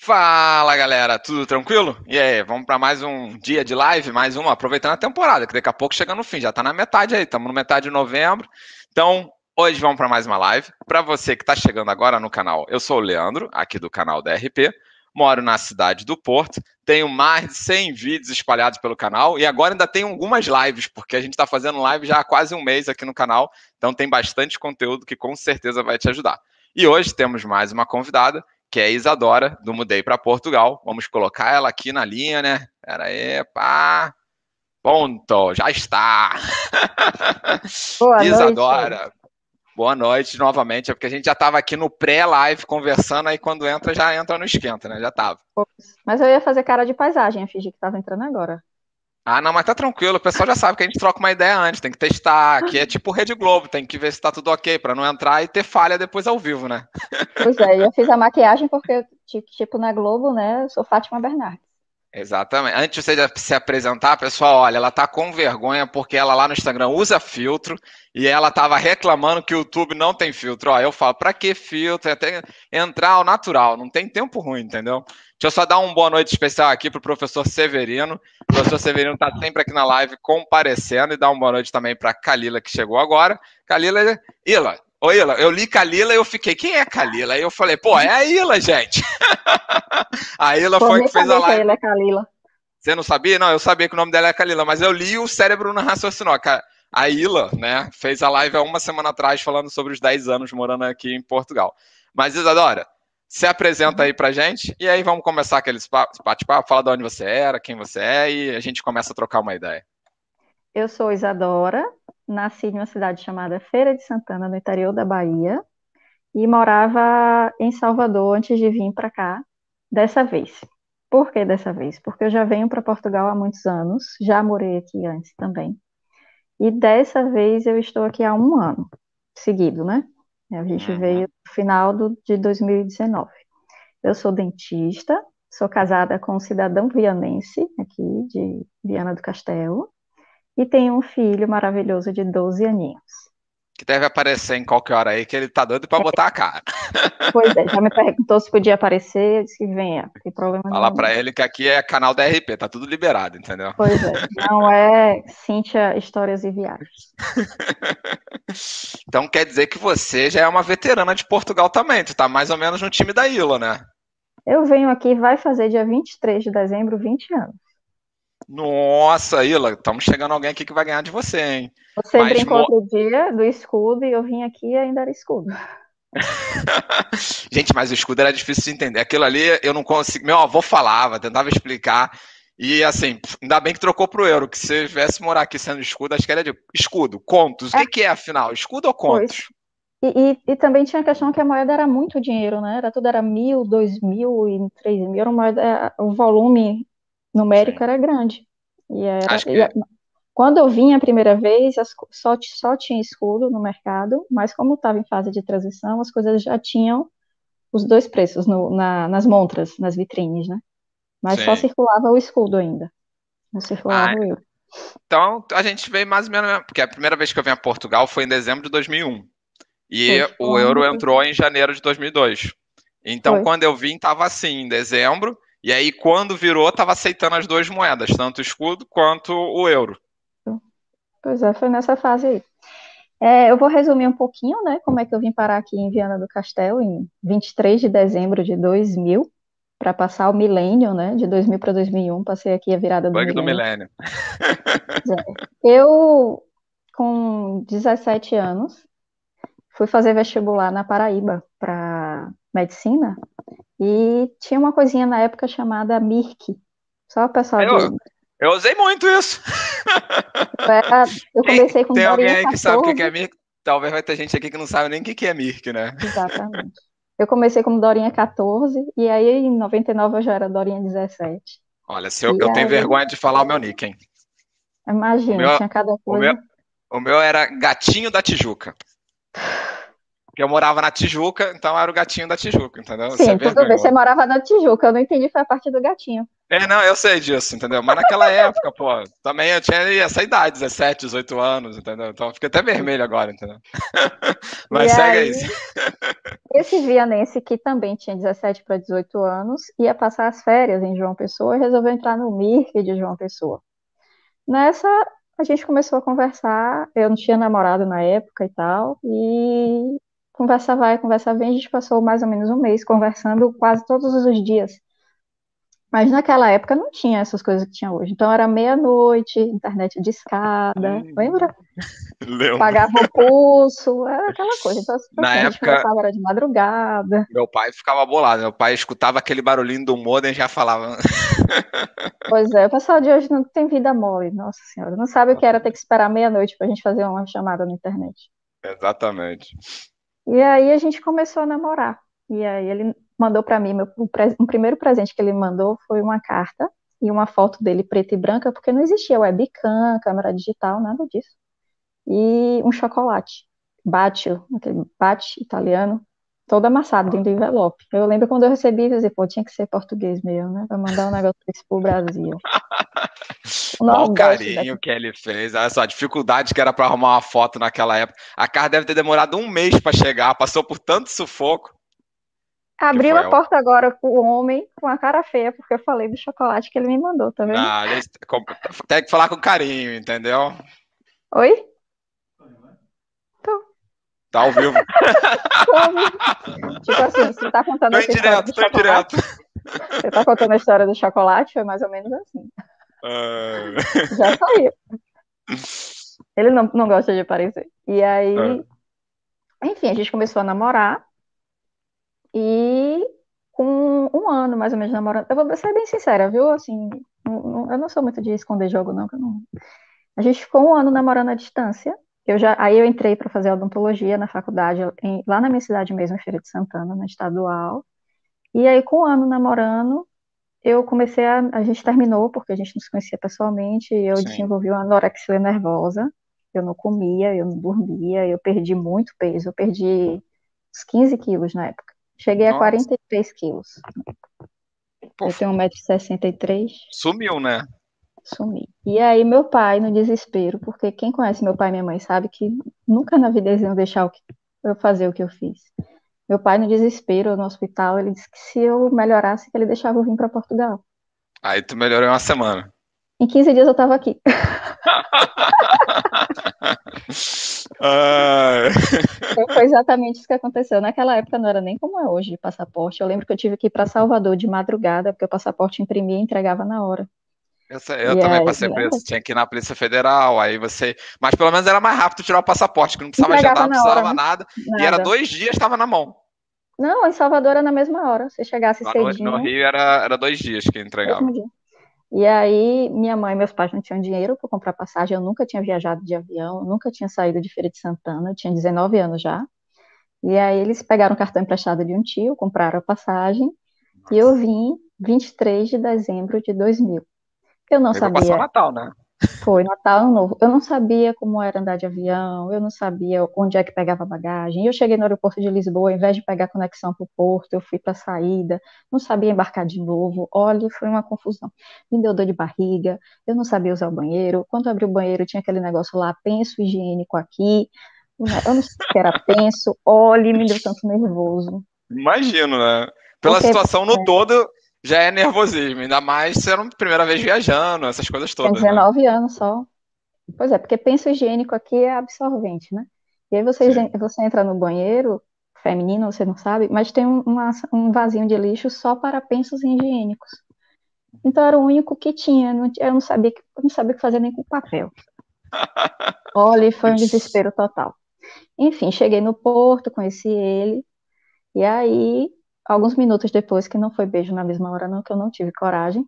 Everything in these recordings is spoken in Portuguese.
Fala galera, tudo tranquilo? E aí, vamos para mais um dia de live, mais uma, aproveitando a temporada, que daqui a pouco chega no fim, já está na metade aí, estamos no metade de novembro. Então, hoje vamos para mais uma live. Para você que está chegando agora no canal, eu sou o Leandro, aqui do canal da RP, moro na cidade do Porto, tenho mais de 100 vídeos espalhados pelo canal e agora ainda tem algumas lives, porque a gente está fazendo live já há quase um mês aqui no canal, então tem bastante conteúdo que com certeza vai te ajudar. E hoje temos mais uma convidada que é a Isadora, do Mudei para Portugal. Vamos colocar ela aqui na linha, né? Pera aí, pá. Ponto, já está. Boa Isadora, noite. boa noite novamente. É porque a gente já estava aqui no pré-live conversando, aí quando entra, já entra no esquenta, né? Já estava. Mas eu ia fazer cara de paisagem, eu fingi que estava entrando agora. Ah, não, mas tá tranquilo. O pessoal já sabe que a gente troca uma ideia antes, tem que testar. Aqui é tipo Rede Globo, tem que ver se tá tudo ok, para não entrar e ter falha depois ao vivo, né? Pois é, eu fiz a maquiagem porque, tipo, na Globo, né, eu sou Fátima Bernardes. Exatamente. Antes de você se apresentar, pessoal, olha, ela tá com vergonha porque ela lá no Instagram usa filtro e ela tava reclamando que o YouTube não tem filtro. Ó, eu falo, pra que filtro? Até entrar ao natural, não tem tempo ruim, entendeu? Deixa eu só dar uma boa noite especial aqui para o professor Severino. O professor Severino está sempre aqui na live comparecendo e dar uma boa noite também para Kalila, que chegou agora. Kalila, Ila, Ô, Ila, eu li Kalila e eu fiquei, quem é Kalila? Aí eu falei, pô, é a Ila, gente. a Ila foi que fez a live. Que é Kalila. Você não sabia? Não, eu sabia que o nome dela é Kalila, mas eu li o cérebro não raciocinou. A Ila, né, fez a live há uma semana atrás falando sobre os 10 anos morando aqui em Portugal. Mas, Isadora, se apresenta aí pra gente e aí vamos começar aquele bate-papo, fala de onde você era, quem você é e a gente começa a trocar uma ideia. Eu sou Isadora, nasci em uma cidade chamada Feira de Santana, no interior da Bahia, e morava em Salvador antes de vir para cá dessa vez. Por que dessa vez? Porque eu já venho para Portugal há muitos anos, já morei aqui antes também. E dessa vez eu estou aqui há um ano seguido, né? A gente uhum. veio no final do, de 2019. Eu sou dentista, sou casada com um cidadão vianense, aqui de Viana do Castelo, e tenho um filho maravilhoso de 12 aninhos. Que deve aparecer em qualquer hora aí, que ele tá doido para é. botar a cara. Pois é, já me perguntou se podia aparecer, disse que venha, tem problema Fala para ele que aqui é canal da RP, tá tudo liberado, entendeu? Pois é, não é Cíntia Histórias e Viagens. então quer dizer que você já é uma veterana de Portugal também, tu tá mais ou menos no time da Ilha, né? Eu venho aqui, vai fazer dia 23 de dezembro, 20 anos. Nossa, Ila, estamos chegando alguém aqui que vai ganhar de você, hein? Você Mas, brincou outro dia do escudo e eu vim aqui e ainda era escudo. Gente, mas o escudo era difícil de entender. Aquilo ali eu não consigo. Meu avô falava, tentava explicar. E assim, ainda bem que trocou pro euro, que se viesse morar aqui sendo escudo, acho que era de escudo, contos. É. O que, que é afinal? Escudo ou contos? E, e, e, também tinha a questão que a moeda era muito dinheiro, né? Era tudo era mil, dois mil e três mil. Era uma moeda, o volume numérico era grande. E era, acho que... e, quando eu vim a primeira vez, só, só tinha escudo no mercado, mas como estava em fase de transição, as coisas já tinham os dois preços no, na, nas montras, nas vitrines, né? Mas Sim. só circulava o escudo ainda. Não circulava ah, o euro. Então, a gente veio mais ou menos, porque a primeira vez que eu vim a Portugal foi em dezembro de 2001. E foi, o euro entrou em janeiro de 2002. Então, foi. quando eu vim, estava assim, em dezembro. E aí, quando virou, estava aceitando as duas moedas, tanto o escudo quanto o euro. Pois é, foi nessa fase aí. É, eu vou resumir um pouquinho, né, como é que eu vim parar aqui em Viana do Castelo, em 23 de dezembro de 2000, para passar o milênio, né, de 2000 para 2001, passei aqui a virada do Bug milênio. do milênio. É. Eu, com 17 anos, fui fazer vestibular na Paraíba para medicina, e tinha uma coisinha na época chamada MIRC, só o pessoal eu, de... Eu usei muito isso. eu comecei com Tem alguém aí que sabe o que é Mirk? Talvez vai ter gente aqui que não sabe nem o que é Mirk, né? Exatamente. Eu comecei como Dorinha 14 e aí em 99 eu já era Dorinha 17. Olha, se eu, eu aí... tenho vergonha de falar o meu nick, hein? Imagina, meu, tinha cada coisa. O meu, o meu era Gatinho da Tijuca. Eu morava na Tijuca, então era o gatinho da Tijuca, entendeu? Sim, é tudo bem. Você morava na Tijuca, eu não entendi, foi a parte do gatinho. É, não, eu sei disso, entendeu? Mas naquela época, pô, também eu tinha essa idade, 17, 18 anos, entendeu? Então fica até vermelho agora, entendeu? Mas e segue aí, isso. Esse vianense que também tinha 17 para 18 anos ia passar as férias em João Pessoa e resolveu entrar no MIRC de João Pessoa. Nessa, a gente começou a conversar, eu não tinha namorado na época e tal, e conversa vai, conversa vem, a gente passou mais ou menos um mês conversando quase todos os dias. Mas naquela época não tinha essas coisas que tinha hoje. Então era meia-noite, internet de escada, hum. lembra? Lembro. Pagava o pulso, era aquela coisa. Então, assim, Na época, era de madrugada. Meu pai ficava bolado, meu pai escutava aquele barulhinho do modem e já falava. Pois é, o pessoal de hoje não tem vida mole, nossa senhora. Não sabe o que era ter que esperar meia-noite para a gente fazer uma chamada na internet. Exatamente. E aí a gente começou a namorar. E aí ele mandou para mim, meu, o, o, primeiro presente que ele mandou foi uma carta e uma foto dele preta e branca, porque não existia webcam, câmera digital, nada disso. E um chocolate, bacio, aquele bate italiano, todo amassado dentro do envelope. Eu lembro quando eu recebi, eu disse, pô, tinha que ser português mesmo, né? Pra mandar um negócio desse pro Brasil. Olha o carinho daqui. que ele fez. Olha só, a dificuldade que era para arrumar uma foto naquela época. A carta deve ter demorado um mês para chegar, passou por tanto sufoco. Abriu a porta agora com o homem com a cara feia, porque eu falei do chocolate que ele me mandou, tá vendo? Ah, tem que falar com carinho, entendeu? Oi? Tá ao vivo. tipo assim, você tá contando tô direto, tô direto. Você tá contando a história do chocolate, foi mais ou menos assim. Uh... Já saiu. Ele não, não gosta de aparecer. E aí, uh... enfim, a gente começou a namorar. E com um ano, mais ou menos, namorando. Eu vou ser bem sincera, viu? Assim, eu não sou muito de esconder jogo, não, não. A gente ficou um ano namorando à distância. Eu já, aí eu entrei para fazer odontologia na faculdade, em, lá na minha cidade mesmo, em Feira de Santana, na estadual. E aí, com um ano namorando, eu comecei a. A gente terminou, porque a gente não se conhecia pessoalmente, e eu Sim. desenvolvi uma anorexia nervosa. Eu não comia, eu não dormia, eu perdi muito peso. Eu perdi uns 15 quilos na época. Cheguei Nossa. a 43 quilos. Pô, eu tenho 1,63m. Sumiu, né? Sumi. E aí, meu pai, no desespero, porque quem conhece meu pai e minha mãe sabe que nunca na vida eles iam deixar eu fazer o que eu fiz. Meu pai, no desespero, no hospital, ele disse que se eu melhorasse, que ele deixava eu vir para Portugal. Aí tu melhorou em uma semana. Em 15 dias eu estava aqui. Foi exatamente isso que aconteceu. Naquela época não era nem como é hoje de passaporte. Eu lembro que eu tive que ir para Salvador de madrugada, porque o passaporte imprimia e entregava na hora. Eu, eu também passei por isso. Tinha que ir na Polícia Federal, aí você. Mas pelo menos era mais rápido tirar o passaporte, que não precisava agendar, não precisava hora, nada. nada. E era dois dias, estava na mão. Não, em Salvador era na mesma hora. Se chegasse no, cedinho. No Rio era, era dois dias que entregava. E aí, minha mãe e meus pais não tinham dinheiro para comprar passagem. Eu nunca tinha viajado de avião, nunca tinha saído de Feira de Santana. Eu tinha 19 anos já. E aí, eles pegaram o cartão emprestado de um tio, compraram a passagem. Nossa. E eu vim 23 de dezembro de 2000. Eu não sabia. Passar Natal, né? Foi Natal Ano Novo. Eu não sabia como era andar de avião, eu não sabia onde é que pegava bagagem. Eu cheguei no aeroporto de Lisboa, ao invés de pegar conexão para o porto, eu fui para a saída, não sabia embarcar de novo. Olha, foi uma confusão. Me deu dor de barriga, eu não sabia usar o banheiro. Quando eu abri o banheiro, tinha aquele negócio lá, penso higiênico aqui. Eu não sei o que era penso. Olha, me deu tanto nervoso. Imagino, né? Pela Porque, situação no é. todo, já é nervosismo, ainda mais sendo a primeira vez viajando, essas coisas todas. Tem 19 né? anos só. Pois é, porque penso higiênico aqui é absorvente, né? E aí você, você entra no banheiro feminino, você não sabe, mas tem um, uma, um vasinho de lixo só para pensos higiênicos. Então era o único que tinha, eu não sabia, eu não sabia o que fazer nem com papel. Olha, foi um desespero total. Enfim, cheguei no porto, conheci ele, e aí alguns minutos depois, que não foi beijo na mesma hora, não, que eu não tive coragem.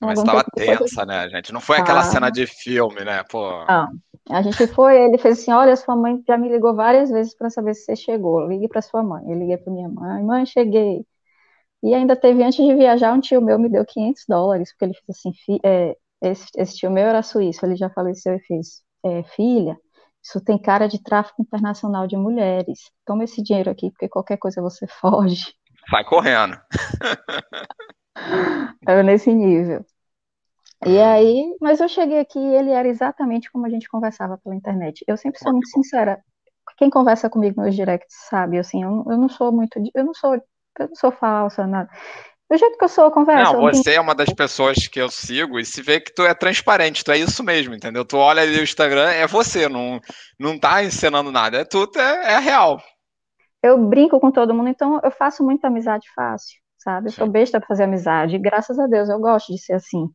Mas estava tensa, né, gente? Não foi aquela cena de filme, né? Pô. Não. A gente foi, ele fez assim: olha, sua mãe já me ligou várias vezes para saber se você chegou. Ligue para sua mãe. Eu liguei para minha mãe: mãe, cheguei. E ainda teve, antes de viajar, um tio meu me deu 500 dólares, porque ele fez assim: é, esse, esse, tio meu era suíço, ele já faleceu e fez: é, filha, isso tem cara de tráfico internacional de mulheres. Toma esse dinheiro aqui, porque qualquer coisa você foge. Sai correndo. Era nesse nível. E aí, mas eu cheguei aqui e ele era exatamente como a gente conversava pela internet. Eu sempre sou muito sincera. Quem conversa comigo nos directs sabe, assim, eu, eu não sou muito, eu não sou, eu não sou falsa, nada. Do jeito que eu sou, eu converso. Não, você é uma das pessoas que eu sigo e se vê que tu é transparente, tu é isso mesmo, entendeu? Tu olha ali o Instagram, é você, não, não tá ensinando nada, é tudo, é, é real. Eu brinco com todo mundo, então eu faço muita amizade fácil, sabe? Eu sou besta pra fazer amizade, graças a Deus, eu gosto de ser assim.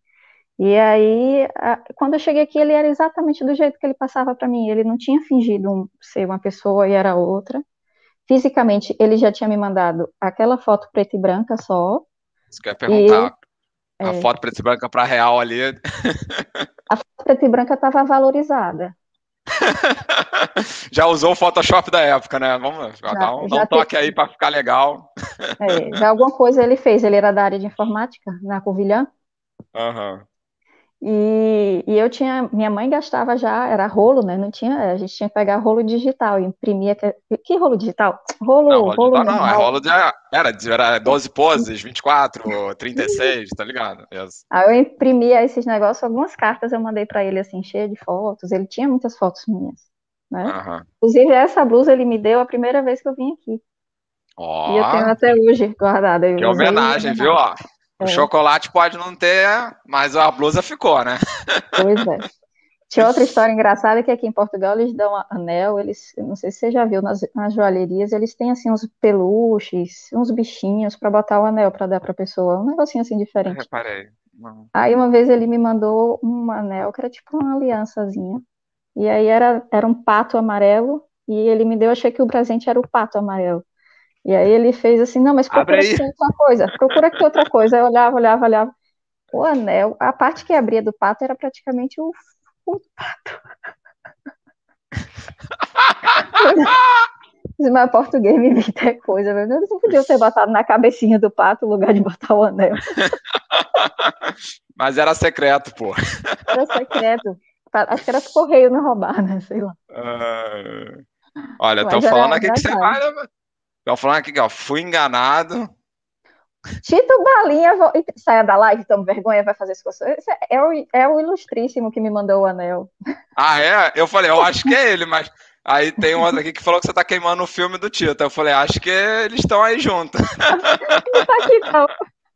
E aí, quando eu cheguei aqui, ele era exatamente do jeito que ele passava para mim. Ele não tinha fingido ser uma pessoa e era outra. Fisicamente, ele já tinha me mandado aquela foto preta e branca só. Isso que eu ia perguntar. E, a é, foto preta e branca para real ali. A foto preta e branca estava valorizada. já usou o Photoshop da época, né? Vamos já, dar um, um toque aí para ficar legal. É, já alguma coisa ele fez. Ele era da área de informática na Covilhã. Aham. Uhum. E, e, eu tinha, minha mãe gastava já, era rolo, né? Não tinha, a gente tinha que pegar rolo digital, imprimia. Que, que rolo digital? Rolo, não, rolo, rolo digital, não, é rolo de. Era, era 12 poses, 24, 36, tá ligado? Yes. Aí eu imprimia esses negócios, algumas cartas eu mandei para ele, assim, cheia de fotos. Ele tinha muitas fotos minhas, né? Uhum. Inclusive, essa blusa ele me deu a primeira vez que eu vim aqui. Oh, e eu tenho até hoje guardada. Que homenagem, viu? Ó, o é. chocolate pode não ter, mas a blusa ficou, né? Pois é. Tinha outra história engraçada que aqui em Portugal eles dão anel, eles, não sei se você já viu nas, nas joalherias, eles têm assim uns peluches, uns bichinhos para botar o anel para dar para a pessoa, um negocinho assim diferente. Eu reparei. Não. Aí uma vez ele me mandou um anel que era tipo uma aliançazinha. E aí era, era um pato amarelo e ele me deu, achei que o presente era o pato amarelo. E aí ele fez assim, não, mas procura aqui outra coisa, procura aqui outra coisa. Eu olhava, olhava, olhava. O anel, a parte que abria do pato era praticamente o, o pato. Mas português me inventa é coisa, meu Deus, não podia ter botado na cabecinha do pato no lugar de botar o anel. Mas era secreto, pô. Era secreto. Acho que era correio não roubar, né? Sei lá. Uh, olha, estão falando aqui que você vai, Estão falando aqui, ó, fui enganado. Tito Balinha, vou... saia da live, toma vergonha, vai fazer isso com você. É o, é o ilustríssimo que me mandou o anel. Ah, é? Eu falei, eu acho que é ele, mas aí tem um outro aqui que falou que você tá queimando o filme do Tito. Eu falei, acho que eles estão aí juntos. não tá aqui, não.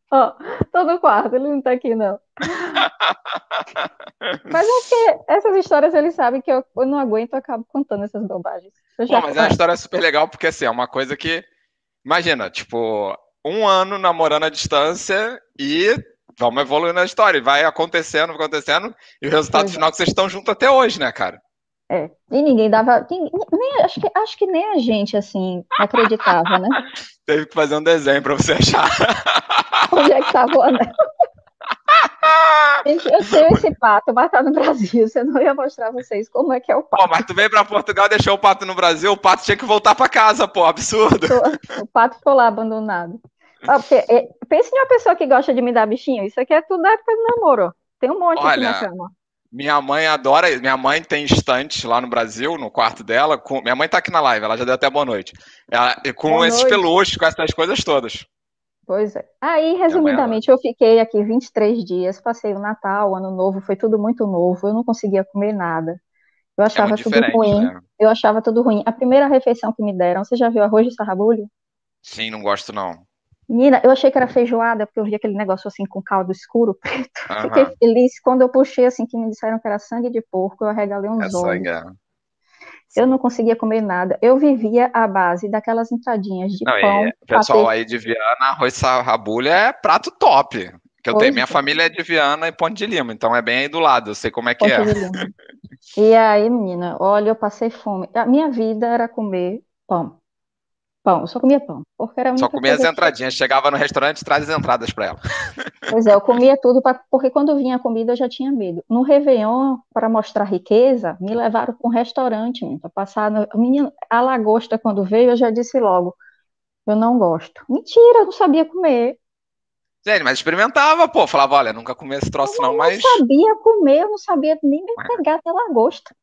Ó, tô no quarto, ele não tá aqui, não. Mas é que essas histórias eles sabem que eu, eu não aguento, eu acabo contando essas bobagens. Bom, mas é uma história super legal, porque assim, é uma coisa que. Imagina, tipo, um ano namorando à distância e vamos evoluindo a história. E vai acontecendo, acontecendo, e o resultado pois final é que vocês estão juntos até hoje, né, cara? É. E ninguém dava. Nem, acho, que, acho que nem a gente, assim, acreditava, né? Teve que fazer um desenho pra você achar. Onde é que tava o anel? Gente, eu tenho esse pato, mas tá no Brasil. Você não ia mostrar vocês como é que é o pato. Pô, mas tu veio pra Portugal deixou o pato no Brasil, o pato tinha que voltar pra casa, pô, absurdo. O pato ficou lá abandonado. Ah, é, pense em uma pessoa que gosta de me dar bichinho. Isso aqui é tudo da época do namoro. Tem um monte Olha, aqui na cama. Minha mãe adora. Minha mãe tem estante lá no Brasil, no quarto dela. Com, minha mãe tá aqui na live, ela já deu até boa noite. Ela, com boa esses noite. peluches, com essas coisas todas. Pois é. Aí, resumidamente, eu fiquei aqui 23 dias, passei o Natal, o Ano Novo, foi tudo muito novo, eu não conseguia comer nada. Eu é achava é tudo ruim. Né? Eu achava tudo ruim. A primeira refeição que me deram, você já viu arroz de sarrabulho? Sim, não gosto não. Menina, eu achei que era feijoada, porque eu vi aquele negócio assim com caldo escuro, preto. Uhum. Fiquei feliz. Quando eu puxei assim, que me disseram que era sangue de porco, eu arregalei uns é olhos. Sangue, é. Eu não conseguia comer nada. Eu vivia à base daquelas entradinhas de não, pão. E, pessoal patê. aí de Viana, arroz sarrabulho é prato top. Que eu tenho, minha é. família é de Viana e Ponte de Lima, então é bem aí do lado, eu sei como é que Ponte é. E aí, menina, olha, eu passei fome. A minha vida era comer pão. Pão, eu só comia pão. Porque era só comia as entradinhas. Que... Chegava no restaurante, traz as entradas para ela. Pois é, eu comia tudo, pra... porque quando vinha a comida eu já tinha medo. No Réveillon, para mostrar riqueza, me levaram para um restaurante, para passar. No... Menino, a lagosta, quando veio, eu já disse logo: eu não gosto. Mentira, eu não sabia comer. Gente, mas experimentava, pô. Falava, olha, nunca comi esse troço, eu não, não, mas. Eu não sabia comer, eu não sabia nem me pegar até lagosta.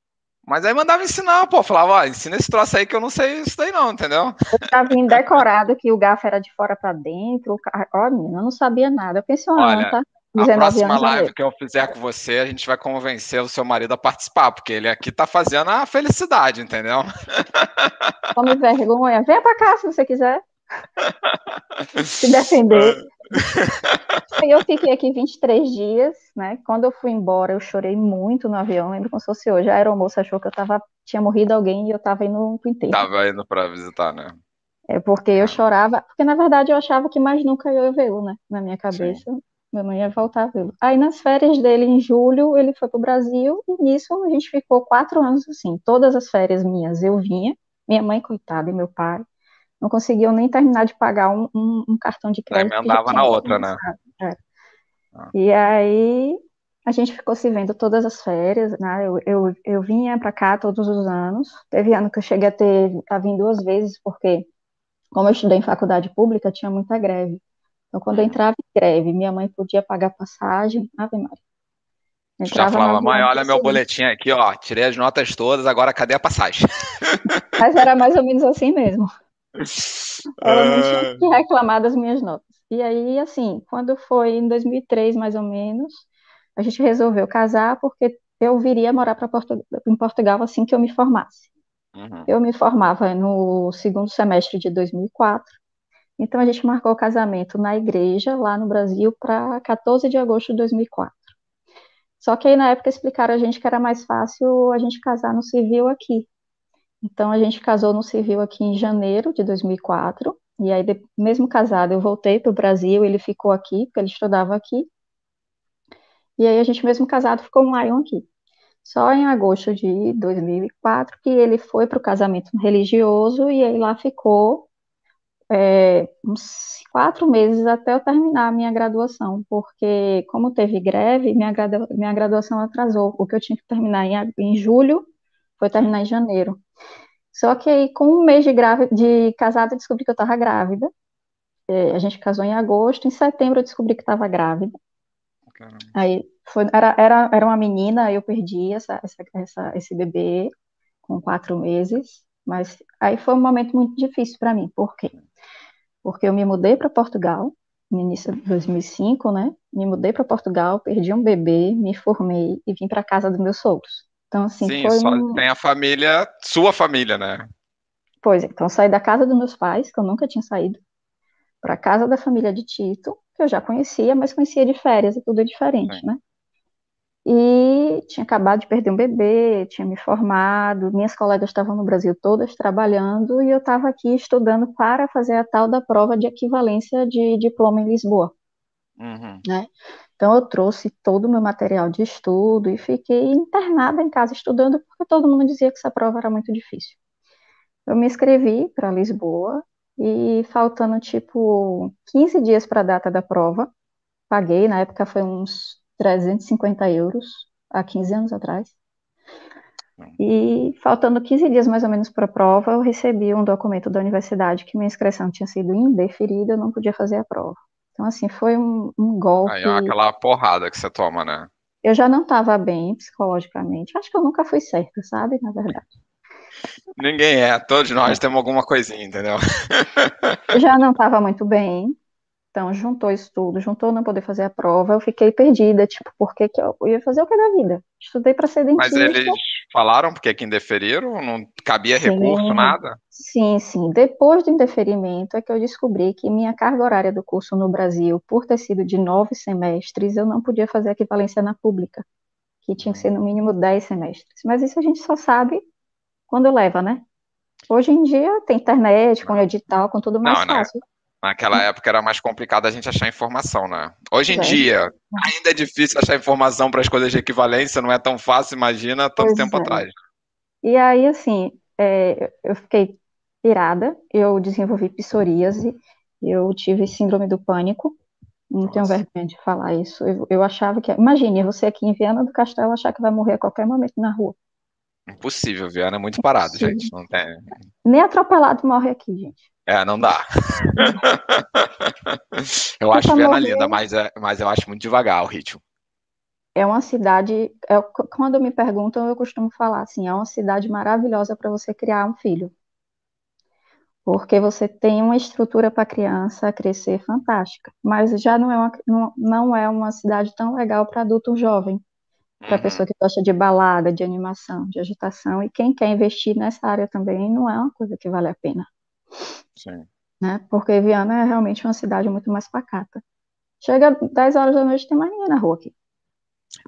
Mas aí mandava ensinar, pô. Falava, ó, ensina esse troço aí que eu não sei isso daí não, entendeu? Eu tava decorado que o garfo era de fora para dentro. Ó, menina, eu não sabia nada. Eu pensei, olha, tá? A próxima live que eu fizer com você, a gente vai convencer o seu marido a participar, porque ele aqui tá fazendo a felicidade, entendeu? Tome vergonha. Venha pra cá se você quiser. Se defender. Eu fiquei aqui 23 dias, né? Quando eu fui embora, eu chorei muito no avião, lembro como se fosse hoje. A aeromoça achou que eu tava, tinha morrido alguém e eu tava indo pro enterro. Tava indo para visitar, né? É porque eu chorava, porque na verdade eu achava que mais nunca eu ia vê-lo, né? Na minha cabeça, Sim. eu não ia voltar a vê-lo. Aí nas férias dele, em julho, ele foi pro Brasil e nisso a gente ficou quatro anos assim. Todas as férias minhas eu vinha, minha mãe, coitada, e meu pai não conseguiam nem terminar de pagar um, um, um cartão de crédito. Aí andava na outra, né? É. Ah. E aí a gente ficou se vendo todas as férias, né? Eu, eu, eu vinha para cá todos os anos. Teve ano que eu cheguei a ter a vir duas vezes, porque como eu estudei em faculdade pública, tinha muita greve. Então, quando eu entrava em greve, minha mãe podia pagar passagem, Ave Maria. Já falava, mãe, olha meu boletim aqui, ó, tirei as notas todas, agora cadê a passagem? Mas era mais ou menos assim mesmo. Ela não tinha ah. que reclamar das minhas notas. E aí, assim, quando foi em 2003, mais ou menos, a gente resolveu casar porque eu viria morar para Portu em Portugal assim que eu me formasse. Uhum. Eu me formava no segundo semestre de 2004. Então a gente marcou o casamento na igreja, lá no Brasil, para 14 de agosto de 2004. Só que aí na época explicaram a gente que era mais fácil a gente casar no civil aqui, então a gente casou no civil aqui em janeiro de 2004. E aí, mesmo casado, eu voltei para o Brasil, ele ficou aqui, porque ele estudava aqui. E aí a gente, mesmo casado, ficou um ano aqui. Só em agosto de 2004 que ele foi para o casamento religioso e aí lá ficou é, uns quatro meses até eu terminar a minha graduação, porque como teve greve, minha, minha graduação atrasou. O que eu tinha que terminar em, em julho foi terminar em janeiro. Só que aí, com um mês de, de casada, descobri que eu estava grávida. É, a gente casou em agosto, em setembro eu descobri que estava grávida. Caramba. Aí foi, era, era, era uma menina, eu perdi essa, essa, essa, esse bebê com quatro meses, mas aí foi um momento muito difícil para mim. Por quê? Porque eu me mudei para Portugal, no início de 2005, né? Me mudei para Portugal, perdi um bebê, me formei e vim para casa dos meus sogros. Então, assim, Sim, foi só um... tem a família, sua família, né? Pois é, então saí da casa dos meus pais, que eu nunca tinha saído, para a casa da família de Tito, que eu já conhecia, mas conhecia de férias, e tudo é diferente, Sim. né? E tinha acabado de perder um bebê, tinha me formado, minhas colegas estavam no Brasil todas trabalhando e eu estava aqui estudando para fazer a tal da prova de equivalência de diploma em Lisboa. Uhum. Né? Então, eu trouxe todo o meu material de estudo e fiquei internada em casa estudando, porque todo mundo dizia que essa prova era muito difícil. Eu me inscrevi para Lisboa e, faltando tipo 15 dias para a data da prova, paguei, na época foi uns 350 euros, há 15 anos atrás. E faltando 15 dias mais ou menos para a prova, eu recebi um documento da universidade que minha inscrição tinha sido indeferida, eu não podia fazer a prova. Então, assim, foi um, um golpe. Aí é aquela porrada que você toma, né? Eu já não estava bem psicologicamente. Acho que eu nunca fui certa, sabe? Na verdade. Ninguém é, todos nós temos alguma coisinha, entendeu? Eu já não estava muito bem. Então, juntou isso tudo, juntou não poder fazer a prova, eu fiquei perdida, tipo, por que, que eu, ia fazer o que da vida? Estudei para ser dentista. Mas eles falaram porque que indeferiram? Não cabia sim, recurso, nada? Sim, sim. Depois do indeferimento é que eu descobri que minha carga horária do curso no Brasil, por ter sido de nove semestres, eu não podia fazer equivalência na pública, que tinha que ser no mínimo dez semestres. Mas isso a gente só sabe quando leva, né? Hoje em dia tem internet, com edital, com tudo mais não, fácil. Né? Naquela época era mais complicado a gente achar informação, né? Hoje em é. dia, ainda é difícil achar informação para as coisas de equivalência, não é tão fácil, imagina, tanto pois tempo é. atrás. E aí, assim, é, eu fiquei irada, eu desenvolvi psoríase, eu tive síndrome do pânico, não Nossa. tenho vergonha de falar isso. Eu, eu achava que. Imagine, você aqui em Viana do Castelo achar que vai morrer a qualquer momento na rua. Impossível, Viana é muito parado, Impossível. gente. Não tem... Nem atropelado morre aqui, gente. É, não dá. eu acho Viana linda, mas, é, mas eu acho muito devagar o ritmo. é uma cidade. É, quando me perguntam, eu costumo falar assim: é uma cidade maravilhosa para você criar um filho. Porque você tem uma estrutura para a criança crescer fantástica. Mas já não é uma, não, não é uma cidade tão legal para adulto jovem, para uhum. pessoa que gosta de balada, de animação, de agitação. E quem quer investir nessa área também não é uma coisa que vale a pena. Sim. Né? Porque Viana é realmente uma cidade muito mais pacata. Chega 10 horas da noite, tem mais ninguém na rua aqui.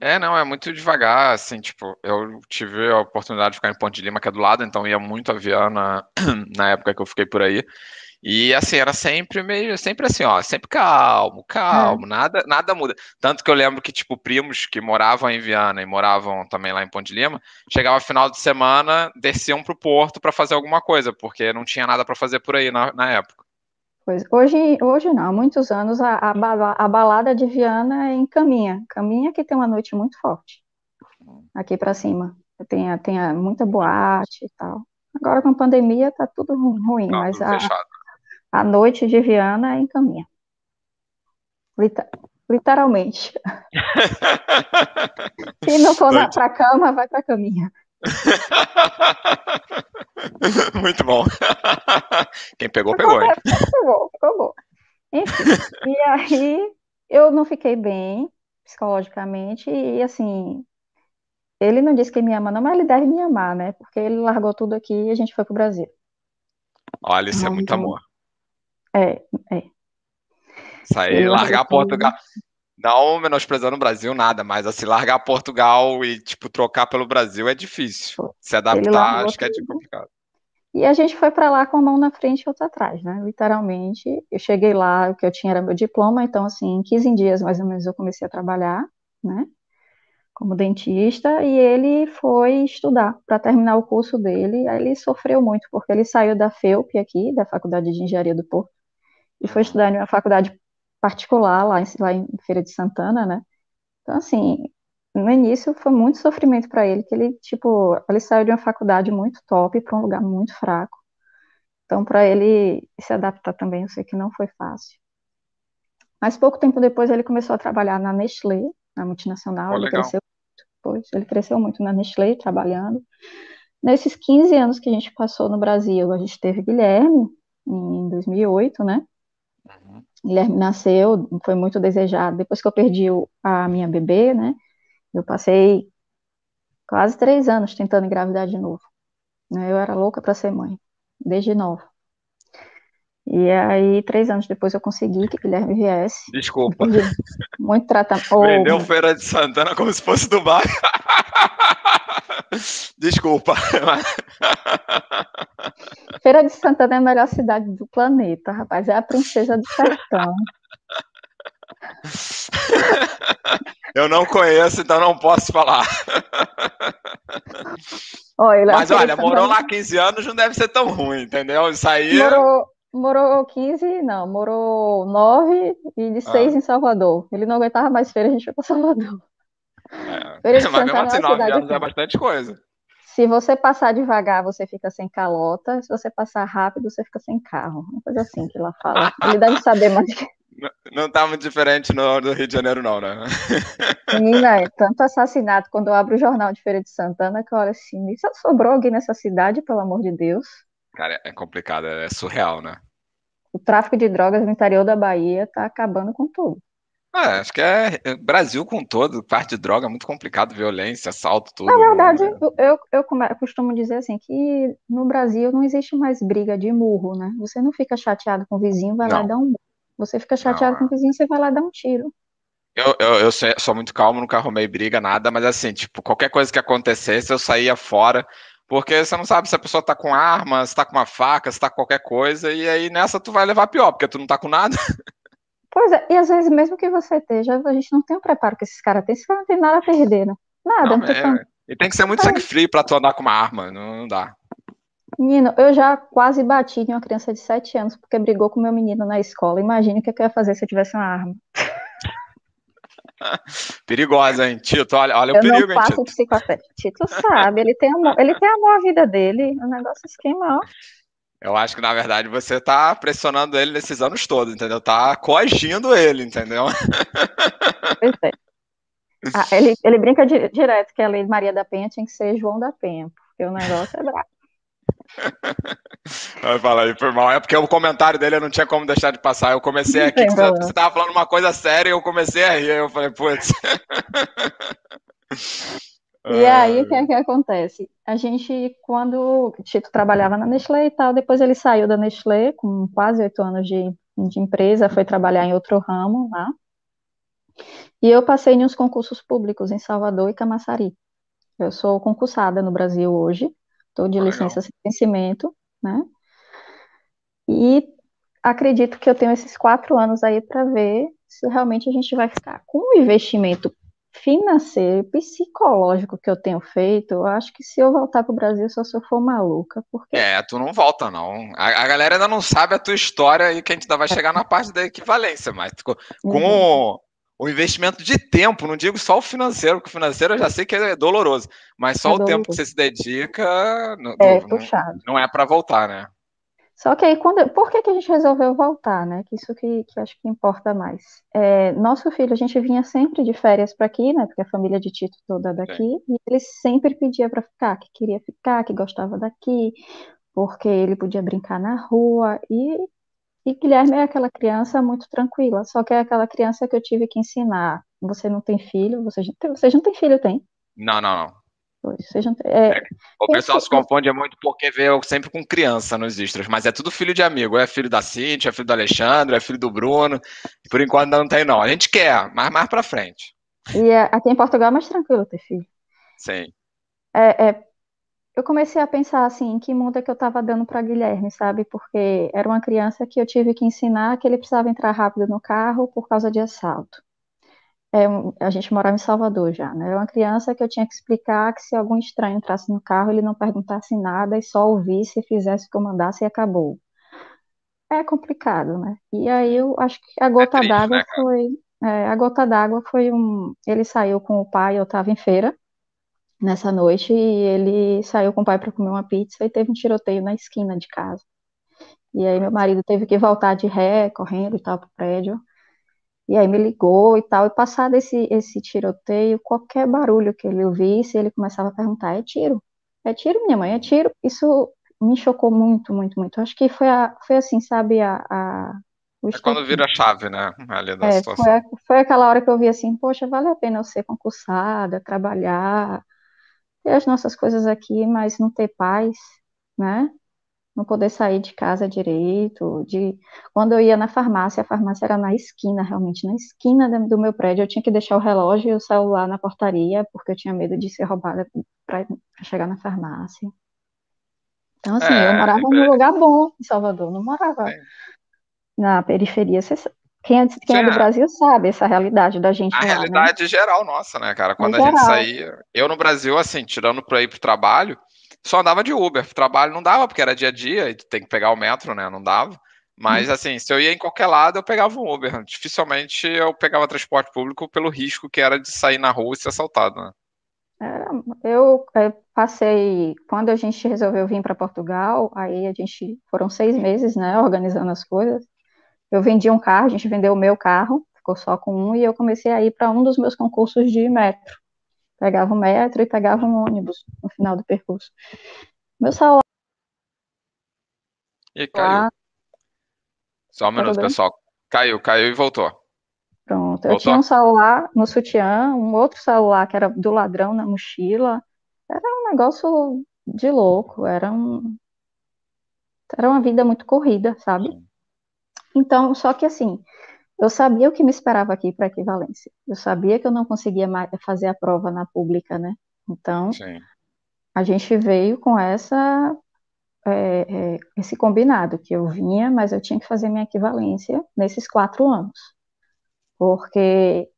É, não, é muito devagar, assim, tipo, eu tive a oportunidade de ficar em Ponte de Lima, que é do lado, então ia muito a Viana na época que eu fiquei por aí. E assim, era sempre meio, sempre assim, ó, sempre calmo, calmo, é. nada, nada muda. Tanto que eu lembro que, tipo, primos que moravam em Viana e moravam também lá em Ponte Lima, chegava final de semana, desciam pro porto para fazer alguma coisa, porque não tinha nada para fazer por aí na, na época. Pois, hoje, hoje não, há muitos anos a, a, balada de Viana é em Caminha. Caminha que tem uma noite muito forte. Aqui para cima. Tem, tem muita boate e tal. Agora com a pandemia tá tudo ruim, não, mas a, a noite de Viana é em Caminha. literalmente. Se não for para cama, vai para caminha. Muito bom. Quem pegou, pegou. Hein? Pegou, pegou. Enfim, e aí eu não fiquei bem psicologicamente e assim, ele não disse que me ama não, mas ele deve me amar, né? Porque ele largou tudo aqui e a gente foi pro Brasil. Olha, isso é muito amor. É, é. Sair, largar Portugal. Não menosprezando o Brasil, nada, mas assim, largar Portugal e, tipo, trocar pelo Brasil é difícil. Se adaptar, acho que é complicado. E a gente foi para lá com a mão na frente e outra atrás, né? Literalmente, eu cheguei lá, o que eu tinha era meu diploma, então, assim, em 15 dias mais ou menos eu comecei a trabalhar, né? Como dentista, e ele foi estudar para terminar o curso dele. Aí ele sofreu muito, porque ele saiu da FEUP aqui, da Faculdade de Engenharia do Porto, e foi estudar em uma faculdade particular lá em, lá em Feira de Santana, né? Então, assim, no início foi muito sofrimento para ele, que ele, tipo, ele saiu de uma faculdade muito top para um lugar muito fraco. Então, para ele se adaptar também, eu sei que não foi fácil. Mas pouco tempo depois ele começou a trabalhar na Nestlé, na multinacional. Oh, ele cresceu muito, ele cresceu muito na Nestlé, trabalhando. Nesses 15 anos que a gente passou no Brasil, a gente teve Guilherme, em 2008, né? Guilherme nasceu, foi muito desejado. Depois que eu perdi a minha bebê, né? Eu passei quase três anos tentando engravidar de novo. Né? Eu era louca para ser mãe, desde novo. E aí, três anos depois, eu consegui que Guilherme viesse. Desculpa. Muito tratamento. Oh, Vendeu Feira de Santana como se fosse Dubai. Desculpa. Feira de Santana é a melhor cidade do planeta, rapaz. É a princesa do sertão. Eu não conheço, então não posso falar. Oi, Mas olha, morou lá 15 anos, não deve ser tão ruim, entendeu? Isso aí. Morou, morou 15, não, morou 9 e de 6 ah. em Salvador. Ele não aguentava mais feira, a gente foi para Salvador. É. Mas mesmo assim, 9 anos é bastante coisa. Se você passar devagar, você fica sem calota. Se você passar rápido, você fica sem carro. Uma coisa assim que ela fala. Ele deve saber mais. Não, não tá muito diferente no, no, Rio de Janeiro, não, né? Menina, é tanto assassinato quando eu abro o jornal de Feira de Santana que eu olho assim, só sobrou alguém nessa cidade, pelo amor de Deus. Cara, é complicado, é surreal, né? O tráfico de drogas no interior da Bahia tá acabando com tudo. Ah, acho que é, é Brasil com todo, parte de droga é muito complicado, violência, assalto, tudo. Na verdade, né? eu, eu, eu costumo dizer assim, que no Brasil não existe mais briga de murro, né? Você não fica chateado com o vizinho, vai não. lá dá um você fica chateado não, com o vizinho, você vai lá dar um tiro. Eu, eu, eu sou muito calmo, nunca arrumei briga, nada, mas assim, tipo, qualquer coisa que acontecesse, eu saía fora, porque você não sabe se a pessoa tá com arma, se tá com uma faca, se tá com qualquer coisa, e aí nessa tu vai levar pior, porque tu não tá com nada. Pois é, e às vezes mesmo que você esteja, a gente não tem o preparo que esses caras têm, esses caras não tem nada a perder, né? Nada. Não, é, e tem que ser muito sangue frio pra tu andar com uma arma, não, não dá. Menino, eu já quase bati em uma criança de 7 anos porque brigou com meu menino na escola. Imagine o que eu ia fazer se eu tivesse uma arma. Perigosa, hein, Tito? Olha, olha eu o perigo, não passo hein, Tito? Tito sabe, ele tem amor, ele tem amor à vida dele. O negócio esquema, ó. Eu acho que, na verdade, você tá pressionando ele nesses anos todos, entendeu? Tá coagindo ele, entendeu? Pois é. Ah, ele, ele brinca di- direto que a lei de Maria da Penha tinha que ser João da Penha, porque o negócio é brabo. Vai falar aí, foi mal. É porque o comentário dele eu não tinha como deixar de passar. Eu comecei aqui, que você, você tava falando uma coisa séria e eu comecei a rir. Eu falei, putz. E aí, o que é que acontece? A gente, quando o Tito trabalhava na Nestlé e tal, depois ele saiu da Nestlé com quase oito anos de, de empresa, foi trabalhar em outro ramo lá. E eu passei em uns concursos públicos em Salvador e Camaçari. Eu sou concursada no Brasil hoje, estou de licença sem vencimento, né? E acredito que eu tenho esses quatro anos aí para ver se realmente a gente vai ficar com o investimento financeiro e psicológico que eu tenho feito. Eu acho que se eu voltar para o Brasil, só se eu for maluca, porque É, tu não volta, não. A, a galera ainda não sabe a tua história e que a gente ainda vai chegar na parte da equivalência, mas com Uhum. o, investimento de tempo, não digo só o financeiro, porque o financeiro eu já sei que é doloroso, mas só É o tempo que doloroso. você se dedica não, é não, puxado. não é para voltar, né? Só que aí, quando, por que que a gente resolveu voltar, né? Que isso que, que acho que importa mais. É, nosso filho, a gente vinha sempre de férias para aqui, né? Porque a família de Tito toda é daqui, e ele sempre pedia para ficar, que queria ficar, que gostava daqui, porque ele podia brincar na rua. E, e Guilherme é aquela criança muito tranquila, só que é aquela criança que eu tive que ensinar. Você não tem filho, você você não tem filho, tem? Não, não, não. Tem, é, O pessoal se confunde muito porque vê eu sempre com criança nos extras, mas é tudo filho de amigo. É filho da Cintia, é filho do Alexandre, é filho do Bruno. Por enquanto não tem, não. A gente quer, mas mais pra frente. e é- aqui em Portugal é mais tranquilo ter filho. Sim. É, é, eu comecei a pensar assim, em que mundo é que eu estava dando para Guilherme, sabe? Porque era uma criança que eu tive que ensinar que ele precisava entrar rápido no carro por causa de assalto. É, a gente morava em Salvador já, né? Era uma criança que eu tinha que explicar que se algum estranho entrasse no carro, ele não perguntasse nada e só ouvisse, fizesse o que eu mandasse e acabou. É complicado, né? E aí eu acho que a gota triste, d'água né, foi, é, a gota d'água foi um, ele saiu com o pai, eu estava em feira nessa noite e ele saiu com o pai para comer uma pizza e teve um tiroteio na esquina de casa. E aí meu marido teve que voltar de ré, correndo e tal pro prédio. E aí me ligou e tal, e passado esse, esse tiroteio, qualquer barulho que ele ouvisse, ele começava a perguntar, é tiro? É tiro, minha mãe? É tiro? Isso me chocou muito, muito, muito. Acho que foi, a, foi assim, sabe, a, a, o É quando vira a chave, né? Ali da É, situação. foi, foi aquela hora que eu vi assim, poxa, vale a pena eu ser concursada, trabalhar, ter as nossas coisas aqui, mas não ter paz, né? Não poder sair de casa direito, de quando eu ia na farmácia, a farmácia era na esquina, realmente, na esquina do meu prédio, eu tinha que deixar o relógio e o celular na portaria, porque eu tinha medo de ser roubada para chegar na farmácia. Então, assim, eu É, morava impre- num lugar bom em Salvador, não morava Sim. na periferia. Quem é, quem é do é. Brasil sabe essa realidade da gente A lá, né? realidade geral nossa, né, cara? É Quando a gente saía, eu no Brasil, assim, tirando pra ir pro trabalho, só andava de Uber. Trabalho não dava, porque era dia a dia e tu tem que pegar o metro, né? Não dava. Mas, assim, se eu ia em qualquer lado, eu pegava um Uber. Dificilmente eu pegava transporte público pelo risco que era de sair na rua e ser assaltado, né? Era- eu é, passei, quando a gente resolveu vir para Portugal, aí a gente, foram seis meses, né, organizando as coisas. Eu vendi um carro, a gente vendeu o meu carro, ficou só com um, e eu comecei a ir para um dos meus concursos de metro. Pegava o metro e pegava um ônibus no final do percurso. Meu salário E caiu. lá, Só um minuto, tudo bem? pessoal. Caiu, caiu e voltou. Pronto. Eu Voltou? tinha um celular no sutiã, um outro celular que era do ladrão na mochila. Era um negócio de louco, era um, era uma vida muito corrida, sabe? Então, só que assim, eu sabia o que me esperava aqui para equivalência. Eu sabia que eu não conseguia mais fazer a prova na pública, né? Então, Sim. a gente veio com essa, é, é, esse combinado, que eu vinha, mas eu tinha que fazer minha equivalência nesses quatro anos. Porque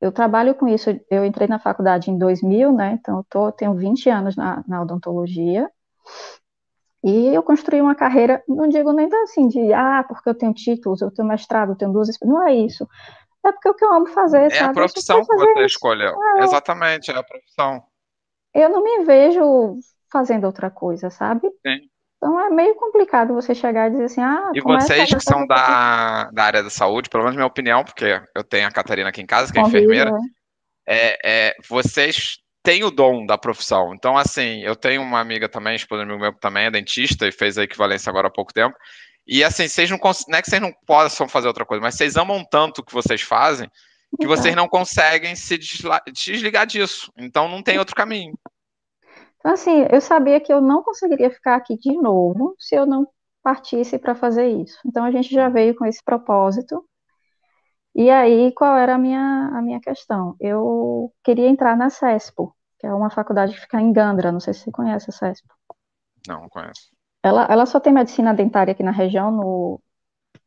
eu trabalho com isso, eu entrei na faculdade em 2000, né? Então, eu tô, tenho 20 anos na, na odontologia. E eu construí uma carreira, não digo nem assim de, ah, porque eu tenho títulos, eu tenho mestrado, eu tenho duas, não é isso. É porque é o que eu amo fazer, É a sabe? Só profissão que você isso. escolheu. Exatamente, é a profissão. Eu não me vejo fazendo outra coisa, sabe? Sim. Então é meio complicado você chegar e dizer assim, ah, E vocês a que são da, da área da saúde, pelo menos minha opinião, porque eu tenho a Catarina aqui em casa, que é enfermeira, é, é, vocês têm o dom da profissão. Então, assim, eu tenho uma amiga também, esposa do meu que também é dentista e fez a equivalência agora há pouco tempo. E assim, vocês não, não é que vocês não possam fazer outra coisa, mas vocês amam tanto o que vocês fazem que vocês não conseguem se desligar disso. Então não tem outro caminho. Então, assim, eu sabia que eu não conseguiria ficar aqui de novo se eu não partisse para fazer isso. Então a gente já veio com esse propósito. E aí, qual era a minha, a minha questão? Eu queria entrar na CESPO, que é uma faculdade que fica em Gandra, não sei se você conhece a CESPO. Não, não conheço. Ela, ela só tem medicina dentária aqui na região, no,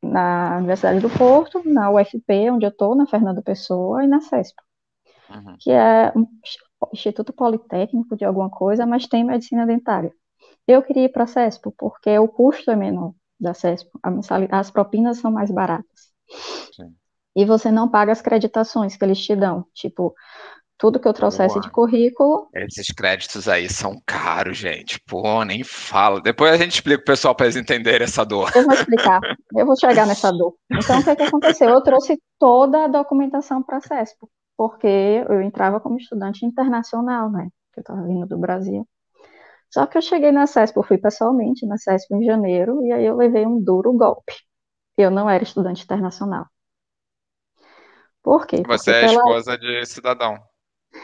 na Universidade do Porto, na UFP, onde eu estou, na Fernando Pessoa, e na CESP, uhum. que é um Instituto Politécnico de alguma coisa, mas tem medicina dentária. Eu queria ir para a CESP, porque o custo é menor da CESP, as propinas são mais baratas. Sim. E você não paga as creditações que eles te dão, tipo, tudo que eu trouxesse Boa. de currículo. Esses créditos aí são caros, gente. Pô, nem falo. Depois a gente explica o pessoal para eles entenderem essa dor. Eu vou explicar. Eu vou chegar nessa dor. Então, o que, é que aconteceu? Eu trouxe toda a documentação para a CESP, porque eu entrava como estudante internacional, né? Que eu estava vindo do Brasil. Só que eu cheguei na CESP, eu fui pessoalmente na CESP em janeiro, e aí eu levei um duro golpe. Eu não era estudante internacional. Por quê? Você porque é esposa pela... de cidadão.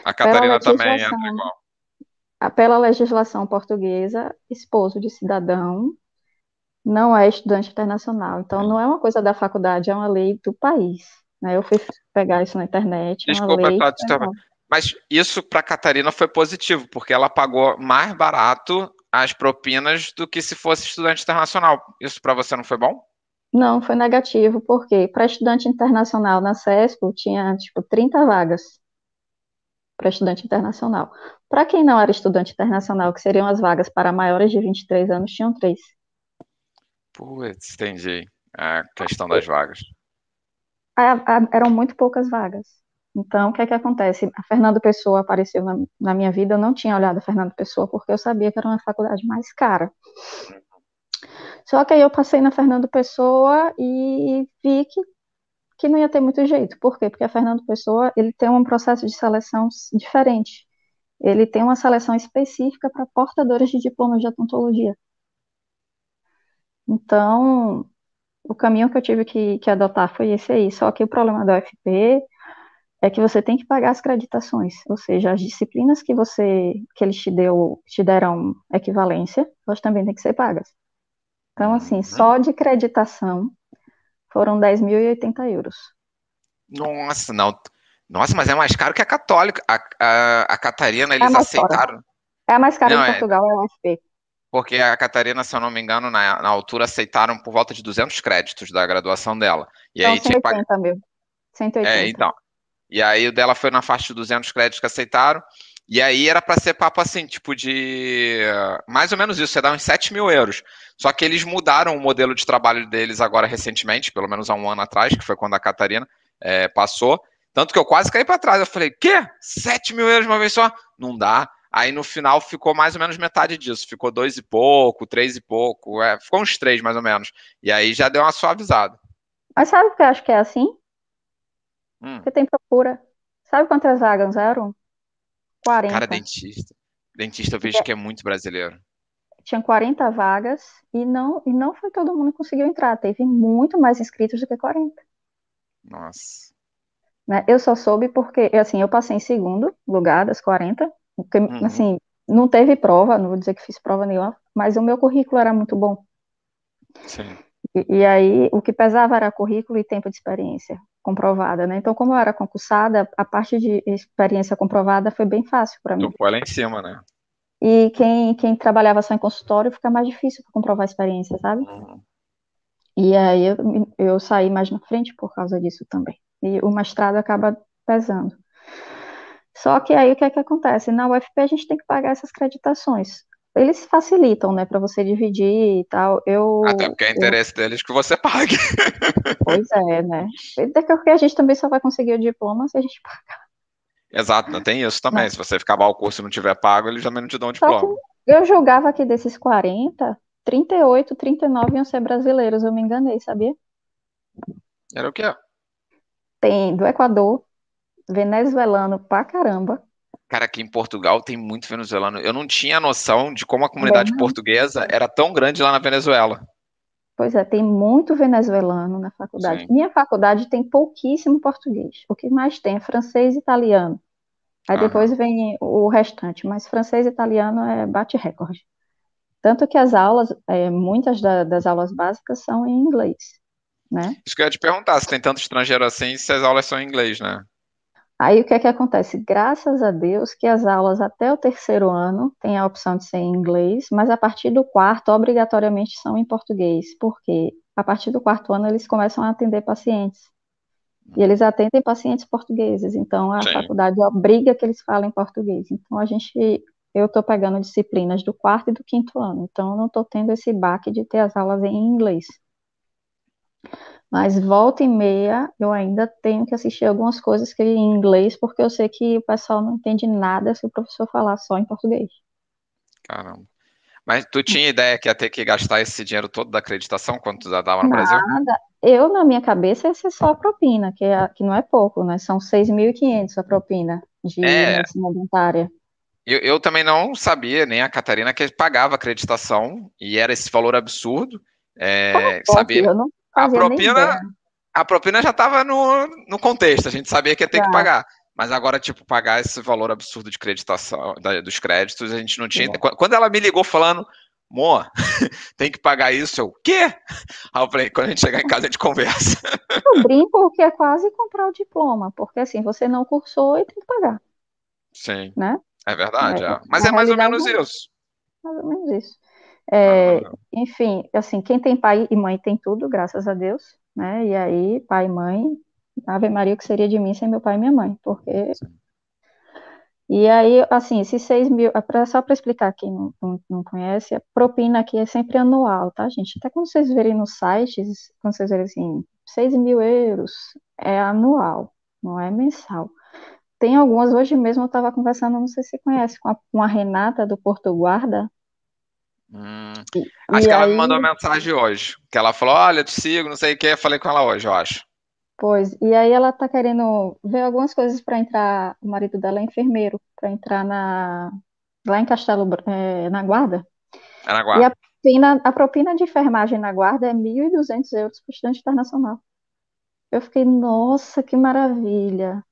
A Catarina também entra igual. Pela legislação portuguesa, esposo de cidadão não é estudante internacional. Então, não é uma coisa da faculdade, é uma lei do país. Né? Eu fui pegar isso na internet. Desculpa, lei mas isso para a Catarina foi positivo, porque ela pagou mais barato as propinas do que se fosse estudante internacional. Isso para você não foi bom? Não, foi negativo, porque para estudante internacional na CESP tinha tipo 30 vagas para estudante internacional. Para quem não era estudante internacional, que seriam as vagas para maiores de 23 anos, tinham três. Putz, entendi a questão das vagas. A, a, eram muito poucas vagas. Então, o que é que acontece? A Fernando Pessoa apareceu na, na, minha vida, eu não tinha olhado a Fernando Pessoa porque eu sabia que era uma faculdade mais cara. Só que aí eu passei na Fernando Pessoa e vi que que não ia ter muito jeito. Por quê? Porque a Fernando Pessoa, ele tem um processo de seleção diferente. Ele tem uma seleção específica para portadores de diplomas de odontologia. Então, o caminho que eu tive que, que adotar foi esse aí. Só que o problema da UFP é que você tem que pagar as acreditações, ou seja, as disciplinas que você que eles te deu te deram equivalência, elas também têm que ser pagas. Então, assim, uhum. só de acreditação foram 10.080 euros. Nossa, não. Nossa, mas é mais caro que a católica. A, a, a Catarina, eles é aceitaram. Cara. É a mais cara em é Portugal, é, é o UFP. Porque a Catarina, se eu não me engano, na, na altura aceitaram por volta de 200 créditos da graduação dela. E não, aí 180 tinha... mil. 180. É, então. E aí o dela foi na faixa de 200 créditos que aceitaram. E aí era para ser papo assim, tipo de. Mais ou menos isso, você dá uns 7 mil euros. Só que eles mudaram o modelo de trabalho deles agora recentemente, pelo menos há um ano atrás, que foi quando a Catarina é, passou. Tanto que eu quase caí para trás. Eu falei, quê? 7 mil euros uma vez só? Não dá. Aí no final ficou mais ou menos metade disso. Ficou dois e pouco, três e pouco. É, ficou uns três mais ou menos. E aí já deu uma suavizada. Mas sabe o que eu acho que é assim? Hum. Porque tem procura. Sabe quantas vagas eram? 40. Cara, dentista. Dentista eu vejo é. que é muito brasileiro. Tinha 40 vagas e não, e não foi todo mundo que conseguiu entrar. Teve muito mais inscritos do que 40. Nossa. Né? Eu só soube porque, assim, eu passei em segundo lugar das 40. Porque, uhum. assim, não teve prova, não vou dizer que fiz prova nenhuma, mas o meu currículo era muito bom. Sim. E, e aí, o que pesava era currículo e tempo de experiência comprovada, né? Então, como eu era concursada, a parte de experiência comprovada foi bem fácil para mim. Foi lá em cima, né? E quem, quem trabalhava só em consultório fica mais difícil para comprovar a experiência, sabe? Uhum. E aí eu, eu saí mais na frente por causa disso também. E o mestrado acaba pesando. Só que aí o que é que acontece? Na UFP a gente tem que pagar essas acreditações eles facilitam, né, para você dividir e tal. Eu, Até porque é interesse eu... deles que você pague. Pois é, né? Daqui a a gente também só vai conseguir o diploma se a gente pagar. Exato, tem isso também. Não. Se você ficar mal o curso e não tiver pago, eles também não te dão o diploma. eu julgava que desses 40, 38, 39 iam ser brasileiros. Eu me enganei, sabia? Era o quê? Tem do Equador, venezuelano pra caramba. Cara, aqui em Portugal tem muito venezuelano. Eu não tinha noção de como a comunidade Bem, portuguesa era tão grande lá na Venezuela. Pois é, tem muito venezuelano na faculdade. Sim. Minha faculdade tem pouquíssimo português. O que mais tem é francês e italiano. Aí Aham. depois vem o restante, mas francês e italiano é bate recorde. Tanto que as aulas, é, muitas da- das aulas básicas são em inglês, né? Isso que eu ia te perguntar, se tem tanto estrangeiro assim, se as aulas são em inglês, né? Aí o que é que acontece? Graças a Deus que as aulas até o terceiro ano têm a opção de ser em inglês, mas a partir do quarto, obrigatoriamente são em português, porque a partir do quarto ano eles começam a atender pacientes. E eles atendem pacientes portugueses, então a Sim. faculdade obriga que eles falem português. Então a gente, eu estou pegando disciplinas do quarto e do quinto ano, então eu não estou tendo esse baque de ter as aulas em inglês. Mas volta e meia eu ainda tenho que assistir algumas coisas que em inglês, porque eu sei que o pessoal não entende nada se o professor falar só em português. Caramba. Mas tu tinha ideia que ia ter que gastar esse dinheiro todo da acreditação quando tu dava no Brasil? Nada. Eu, na minha cabeça, ia ser só a propina, que, é, que não é pouco, né? São 6.500 a propina de É. medicina dentária. Eu, eu também não sabia, nem a Catarina, que pagava acreditação e era esse valor absurdo. É, Pô, sabia, eu não a propina, a propina já estava no, no contexto, a gente sabia que ia ter que Já. pagar. Mas agora, tipo, pagar esse valor absurdo de acreditação, da- dos créditos, a gente não tinha. É. Qu- Quando ela me ligou falando, Mo, tem que pagar isso, eu, quê? Aí eu falei, quando a gente chegar em casa a gente conversa. Eu brinco que é quase comprar o diploma, porque assim, você não cursou e tem que pagar, Sim, né? é verdade, É, é. Mas na é mais ou menos isso. Mais ou menos isso. É, menos. enfim, assim, quem tem pai e mãe tem tudo, graças a Deus, né? E aí, pai e mãe, Ave Maria, o que seria de mim sem meu pai e minha mãe? Porque. E aí, assim, esses 6 mil, é só para explicar quem não, não, não conhece, a propina aqui é sempre anual, tá, gente? Até quando vocês verem nos sites, quando vocês verem assim, 6 mil euros, é anual, não é mensal. Tem algumas, hoje mesmo eu estava conversando, não sei se você conhece, com a, com a Renata do Porto Guarda, Hum, e, acho e que ela me mandou uma mensagem hoje. Que ela falou: Olha, eu te sigo, não sei o que. Falei com ela hoje, eu acho. Pois, e aí ela tá querendo ver algumas coisas para entrar, o marido dela é enfermeiro, para entrar na, lá em Castelo, eh, na Guarda. É na E guarda. a propina, a propina de enfermagem na Guarda é 1.200 euros para estudante internacional. Eu fiquei, nossa, que maravilha.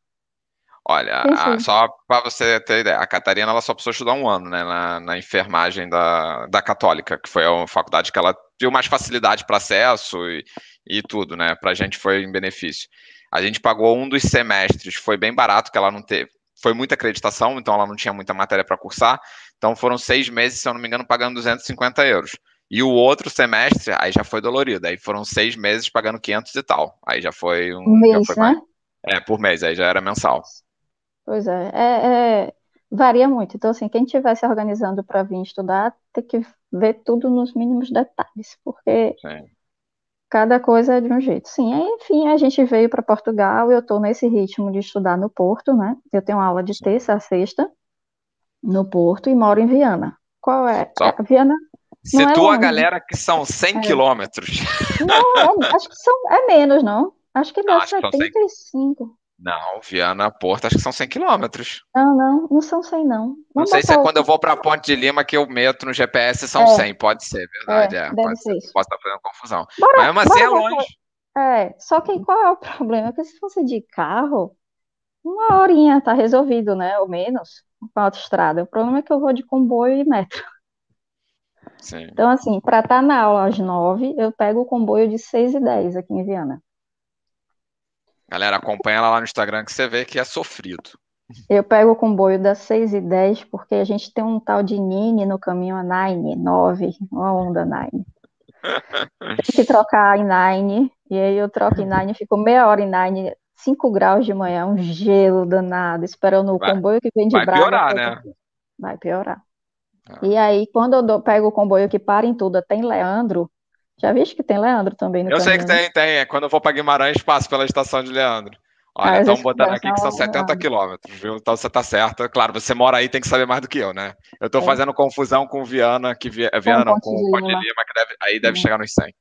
Olha, a- só para você ter ideia, a Catarina ela só precisou estudar um ano, né, na, na enfermagem da, da Católica, que foi a faculdade que ela viu mais facilidade para acesso e, e tudo, né? Pra gente foi em benefício. A gente pagou um dos semestres, foi bem barato, que ela não teve. Foi muita acreditação, então ela não tinha muita matéria para cursar. Então foram seis meses, se eu não me engano, pagando 250 euros. E o outro semestre, aí já foi dolorido. Aí foram seis meses pagando 500 e tal. Aí já foi um um, já mês, foi mais. né? É, por mês, aí já era mensal. Pois é, é, é, varia muito. Então, assim, quem estiver se organizando para vir estudar, tem que ver tudo nos mínimos detalhes, porque Sim. cada coisa é de um jeito. Sim, aí, enfim, a gente veio para Portugal, eu estou nesse ritmo de estudar no Porto, né? Eu tenho aula de terça a sexta no Porto e moro em Viana. Qual é? Só. É, Viana Citou é a galera que são 100 é. quilômetros. Não, é, acho que são, é menos, não. Acho que dá não, 75. Não, Viana, Porto, acho que são 100 quilômetros. Não, não, não são 100, não. Não Vamos sei se é quando eu vou para Ponte de Lima que eu meto no GPS são É, 100. Pode ser, verdade, é, é. deve Pode ser. isso. Posso estar fazendo confusão. Mas Bora, mesmo assim é longe. É, só que qual é o problema? Porque se fosse de carro, uma horinha tá resolvido, né? Ou menos, com a autoestrada. O problema é que eu vou de comboio e metro. Sim. Então, assim, para estar na aula às nove, eu pego o comboio de seis e dez aqui em Viana. Galera, acompanha ela lá no Instagram que você vê que é sofrido. Eu pego o comboio das seis e dez porque a gente tem um tal de Nine no caminho, a Nine, nove, uma onda Nine. Tem que trocar em Nine, e aí eu troco em Nine, fico meia hora em Nine, 5 graus de manhã, um gelo danado, esperando o Vai, comboio que vem de vai Braga. piorar, pra- né? Vai piorar. E aí, quando eu dou- pego o comboio que para em tudo, até em Leandro, já viste que tem Leandro também no Eu sei que caminho, né? tem, tem. É Quando eu vou para Guimarães, passo pela estação de Leandro. Olha, Às estão botando aqui que são a 70 Leandro. quilômetros, viu? Então você tá certa. Claro, você mora aí, tem que saber mais do que eu, né? Eu tô É, fazendo confusão com Viana, que Vi- Viana não, com de Ponte Lima. Que deve, aí deve É. chegar nos 100.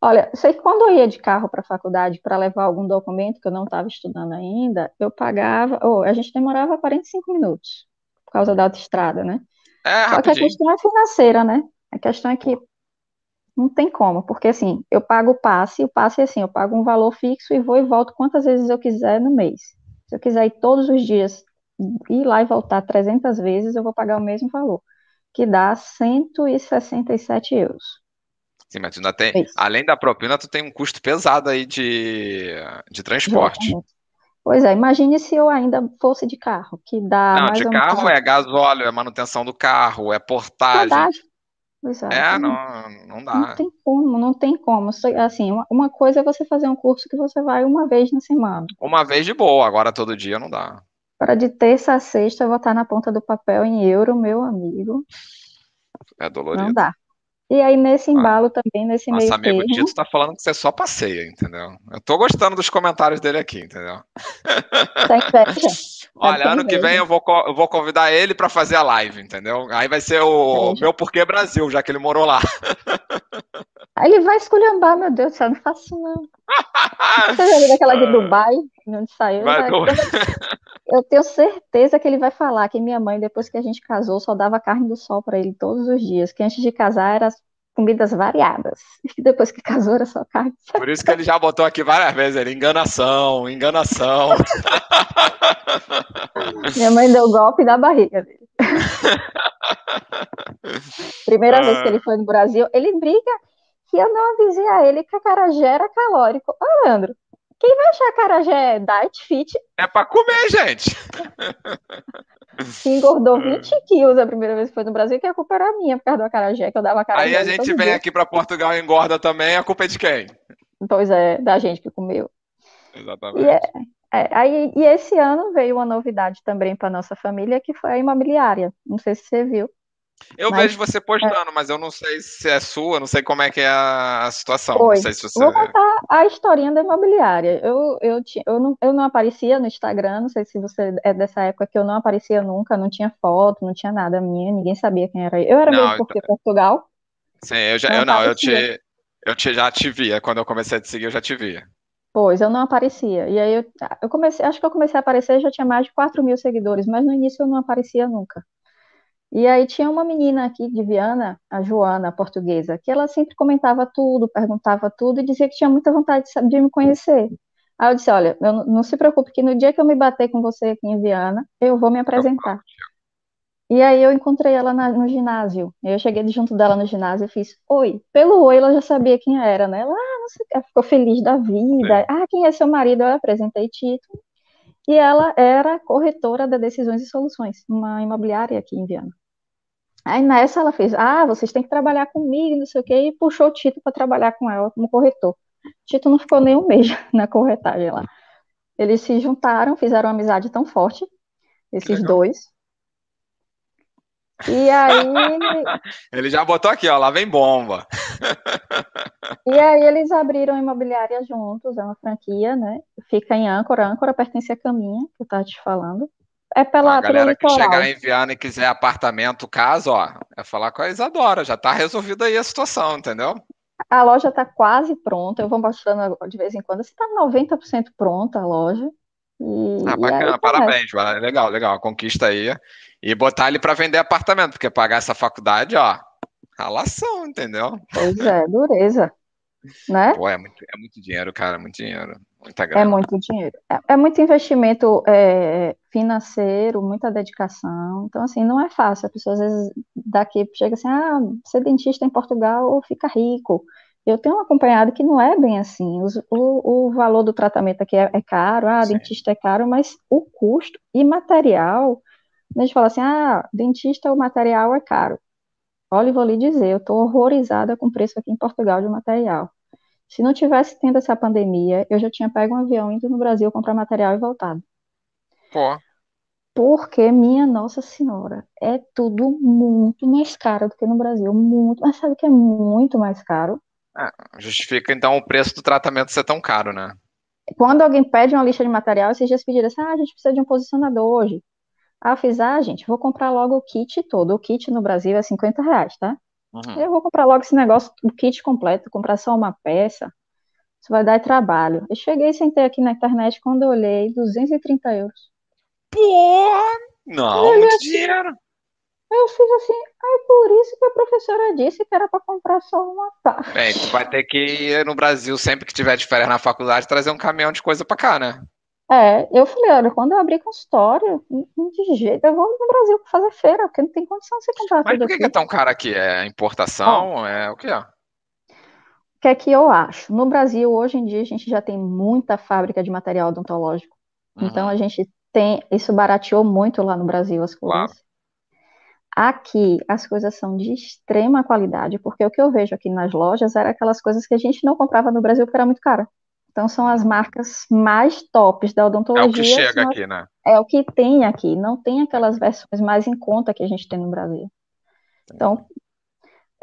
Olha, sei que quando eu ia de carro para a faculdade para levar algum documento que eu não estava estudando ainda, eu pagava, ou a gente demorava 45 minutos por causa da autoestrada, né? É, Só que a questão é financeira, né? A questão é que não tem como, porque assim, eu pago o passe, o passe é assim, eu pago um valor fixo e vou e volto quantas vezes eu quiser no mês. Se eu quiser ir todos os dias, ir lá e voltar 300 vezes, eu vou pagar o mesmo valor, que dá 167 euros. Sim, mas tu ainda tem, Mês. além da propina, tu tem um custo pesado aí de, de transporte. Exatamente. Pois é, imagine se eu ainda fosse de carro, que dá Não, mais de carro menos é gasóleo, é manutenção do carro, é portagem. É, Exato. não, não Não dá. tem como, não tem como. Assim, uma, coisa é você fazer um curso que você vai uma vez na semana. Uma vez de boa, agora todo dia não dá. Para de terça a sexta eu vou estar na ponta do papel em euro, meu amigo. É Não dolorido. dá. E aí, nesse Ah, embalo também, nesse Nosso meio amigo termo, Tito tá falando que você só passeia, entendeu? Eu tô gostando dos comentários dele aqui, entendeu? tá inveja. Olha, ter ano que vem eu vou, eu vou convidar ele pra fazer a live, entendeu? Aí vai ser o meu Porquê Brasil, já que ele morou lá. Aí ele vai esculhambar, meu Deus do céu, não faço não. Você já viu daquela de Dubai, onde saiu? Vai Vai- Eu tenho certeza que ele vai falar que minha mãe, depois que a gente casou, só dava carne do sol para ele todos os dias, que antes de casar eram as comidas variadas, e depois que casou era só carne. Por isso que ele já botou aqui várias vezes, ele, enganação, enganação. Minha mãe deu golpe na barriga dele. Primeira vez Ah. que ele foi no Brasil, ele briga que eu não avisei a ele que a acarajé era calórico. Ô, Leandro, quem vai achar acarajé diet fit É pra comer, gente. que engordou Ah. 20 quilos a primeira vez que foi no Brasil, que a culpa era minha por causa do acarajé, que eu dava acarajé Aí a gente vem dia. aqui pra Portugal e engorda também, a culpa é de quem? Pois é, da gente que comeu. Exatamente. E, é, é, aí, e esse ano veio uma novidade também para nossa família, que foi a imobiliária. Não sei se você viu. Eu Mas- vejo você postando, mas eu não sei se é sua, não sei como é que é a situação. Sei se você. Vou contar a historinha da imobiliária. Eu, eu, eu, não, eu não aparecia no Instagram, não sei se você é dessa época que eu não aparecia nunca, não tinha foto, não tinha nada minha, ninguém sabia quem era eu. Era Não, mesmo porque Portugal. Sim, eu já, Não eu não, eu te, eu te já te via. Quando eu comecei a te seguir, eu já te via. Pois, eu não aparecia. E aí eu, eu comecei, acho que eu comecei a aparecer, já tinha mais de 4 mil seguidores, mas no início eu não aparecia nunca. E aí tinha uma menina aqui de Viana, a Joana, portuguesa, que ela sempre comentava tudo, perguntava tudo e dizia que tinha muita vontade de, sa- de me conhecer. Aí eu disse, olha, eu não, não se preocupe que no dia que eu me bater com você aqui em Viana, eu vou me apresentar. E aí eu encontrei ela na- no ginásio. Eu cheguei junto dela no ginásio e fiz, oi. Pelo oi, ela já sabia quem era, né? Ela, ah, não sei ela ficou feliz da vida. Ah, quem é seu marido? Eu apresentei Tito. E ela era corretora da Decisões e Soluções, uma imobiliária aqui em Viana. Aí nessa ela fez, ah, vocês têm que trabalhar comigo, não sei o quê, e puxou o Tito para trabalhar com ela como corretor. Tito não ficou nem um mês na corretagem lá. Eles se juntaram, fizeram uma amizade tão forte, esses Legal. dois. E aí, Ele já botou aqui, ó, lá vem bomba. e aí eles abriram a imobiliária juntos, é uma franquia, né? Fica em Âncora, Âncora pertence a Caminha, que eu tava te falando. É pela, a galera que chegar em Viana e quiser apartamento, casa, ó, é falar com a Isadora. Já tá resolvida aí a situação, entendeu? A loja está quase pronta, eu vou mostrando de vez em quando. Está 90% pronta a loja. E, Ah, bacana, começa. parabéns, vai, legal, legal, conquista aí. E botar ele pra vender apartamento, porque pagar essa faculdade, ó, ralação, entendeu? Pois é, dureza, né? Pô, é muito, é muito dinheiro, cara, muito dinheiro, É muito dinheiro. É, é muito investimento é, financeiro, muita dedicação. Então, assim, não é fácil. A pessoa às vezes daqui chega assim, ah, ser dentista em Portugal fica rico. Eu tenho um acompanhado que não é bem assim. Os- o, o valor do tratamento aqui é, é caro, ah, Sim. dentista é caro, mas o custo e material, a gente fala assim, ah, dentista, o material é caro. Olha, eu vou lhe dizer, eu estou horrorizada com o preço aqui em Portugal de material. Se não tivesse tendo essa pandemia, eu já tinha pego um avião indo no Brasil comprar material e voltado. Pô, Porque, minha Nossa Senhora, é tudo muito mais caro do que no Brasil. Muito. Mas sabe o que é muito mais caro? justifica então o preço do tratamento ser tão caro, né? Quando alguém pede uma lista de material, esses dias pediram assim: ah, a gente precisa de um posicionador hoje. Aí eu fiz, ah, gente, vou comprar logo o kit todo. O kit no Brasil é 50 reais, tá? Uhum. Eu vou comprar logo esse negócio, o kit completo, comprar só uma peça. Isso vai dar trabalho. Eu cheguei e sentei aqui na internet quando eu olhei 230 euros. Porra! Não, muito assim, dinheiro. Eu fiz assim, é por isso que a professora disse que era para comprar só uma parte. Bem, tu vai ter que ir no Brasil, sempre que tiver de férias na faculdade, trazer um caminhão de coisa para cá, né? É, eu falei, olha, quando eu abrir consultório, de jeito, eu vou no Brasil para fazer feira, porque não tem condição de você comprar Mas tudo por que, aqui. que é tão caro aqui? É importação? é o que é? O que é que eu acho? No Brasil, hoje em dia, a gente já tem muita fábrica de material odontológico. Então, Uhum, a gente tem, isso barateou muito lá no Brasil as claro. coisas. Aqui, as coisas são de extrema qualidade, porque o que eu vejo aqui nas lojas era aquelas coisas que a gente não comprava no Brasil porque era muito caro. Então, são as marcas mais tops da É o que odontologia, chega aqui, né? é o que tem aqui, não tem aquelas versões mais em conta que a gente tem no Brasil. Então,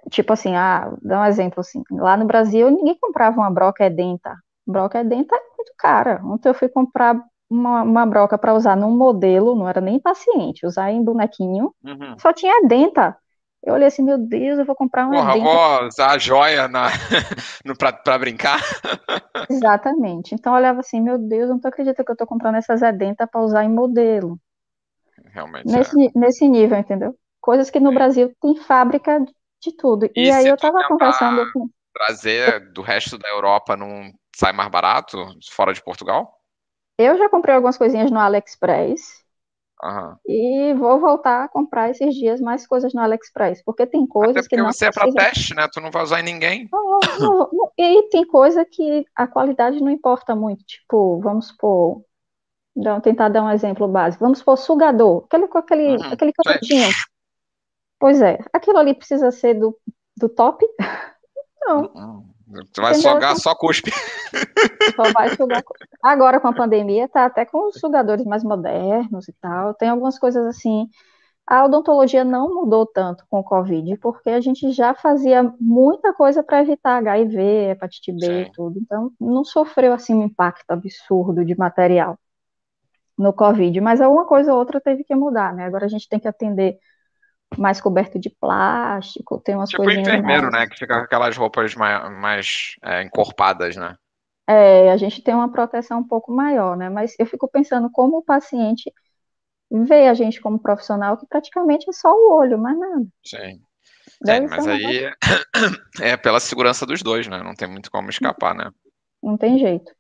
tipo assim, ah, dá um exemplo assim, lá no Brasil ninguém comprava uma broca edenta. Broca edenta é muito cara. Ontem eu fui comprar uma, uma broca para usar num modelo, não era nem paciente, usar em bonequinho, Uhum. só tinha edenta. Eu olhei assim, meu Deus, eu vou comprar uma Porra, vou usar a joia na... no, pra, pra brincar? Exatamente. Então eu olhava assim, meu Deus, eu não tô acreditando que eu tô comprando essas edenta para usar em modelo. Realmente é. Nesse, ni- nesse nível, entendeu? Coisas que no Sim. Brasil tem fábrica de tudo. E E aí eu tava conversando com trazer do resto da Europa, não sai mais barato fora de Portugal? Eu já comprei algumas coisinhas no AliExpress Aham. e vou voltar a comprar esses dias mais coisas no AliExpress, porque tem Até coisas que porque não você é precisa. teste, né? Tu não vai usar em ninguém. Não, não, não. E tem coisa que a qualidade não importa muito. Tipo, vamos supor, dar- tentar dar um exemplo básico. Vamos supor, sugador, aquele com aquele, Uhum. aquele canudinho. Pois é, aquilo ali precisa ser do, do top? Não, Uhum. Tu vai entendeu? sugar Então, só cuspe. Só vai sugar. Agora com a pandemia, tá até com os sugadores mais modernos e tal. Tem algumas coisas assim. A odontologia não mudou tanto com o Covid, porque a gente já fazia muita coisa para evitar HIV, hepatite B e tudo. Então, não sofreu assim um impacto absurdo de material no Covid, mas alguma coisa ou outra teve que mudar, né? Agora a gente tem que atender mais coberto de plástico, tem umas Tipo coisinhas enfermeiro, mais. né? Que fica com aquelas roupas mais, mais é, encorpadas, né? É, a gente tem uma proteção um pouco maior, né? Mas eu fico pensando como o paciente vê a gente como profissional, que praticamente é só o olho, mais nada. Sim. Ser mas aí é pela segurança dos dois, né? Não tem muito como escapar, né? não tem jeito.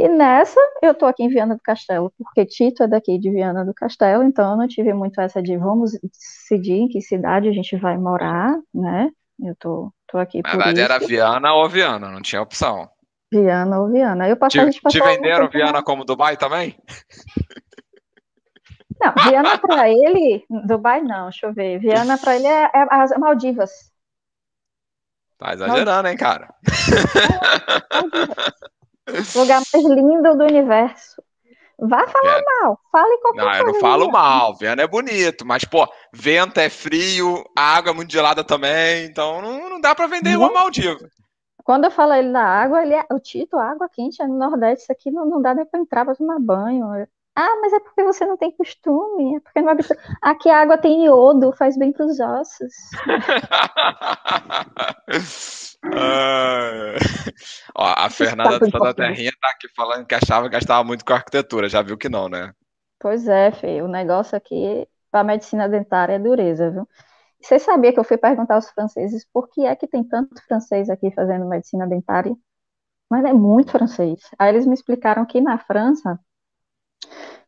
E nessa, eu tô aqui em Viana do Castelo, porque Tito é daqui de Viana do Castelo, então eu não tive muito essa de vamos decidir em que cidade a gente vai morar, né? Eu tô, tô aqui Na verdade era Viana ou Viana, não tinha opção. Viana ou Viana. Eu passei, a Te, te venderam. Viana como Dubai também? Não, Viana para ele, Dubai não, deixa eu ver. Viana para ele é, é as Maldivas. Tá Maldivas. exagerando, hein, cara? É, Maldivas. Lugar mais lindo do universo. Vá falar Viana. mal, fale qualquer Não, eu não coisa falo mal. Viana é bonito, mas, pô, vento é frio, a água é muito gelada também, então não, não dá pra vender uma. Maldiva. Quando eu falo ele da água, ele é, o Tito, água quente é no Nordeste, isso aqui não, não dá nem para entrar para tomar banho. Ah, mas é porque você não tem costume, é porque não habitua. Aqui a água tem iodo, faz bem para os ossos. Ah, Ó, a Fernanda de Santa. Terrinha tá aqui falando que achava que gastava muito com arquitetura, já viu que não, né? Pois é, Fê, o negócio aqui para medicina dentária é dureza, viu? Você sabia que eu fui perguntar aos franceses por que é que tem tanto francês aqui fazendo medicina dentária? Mas é muito francês. Aí eles me explicaram que na França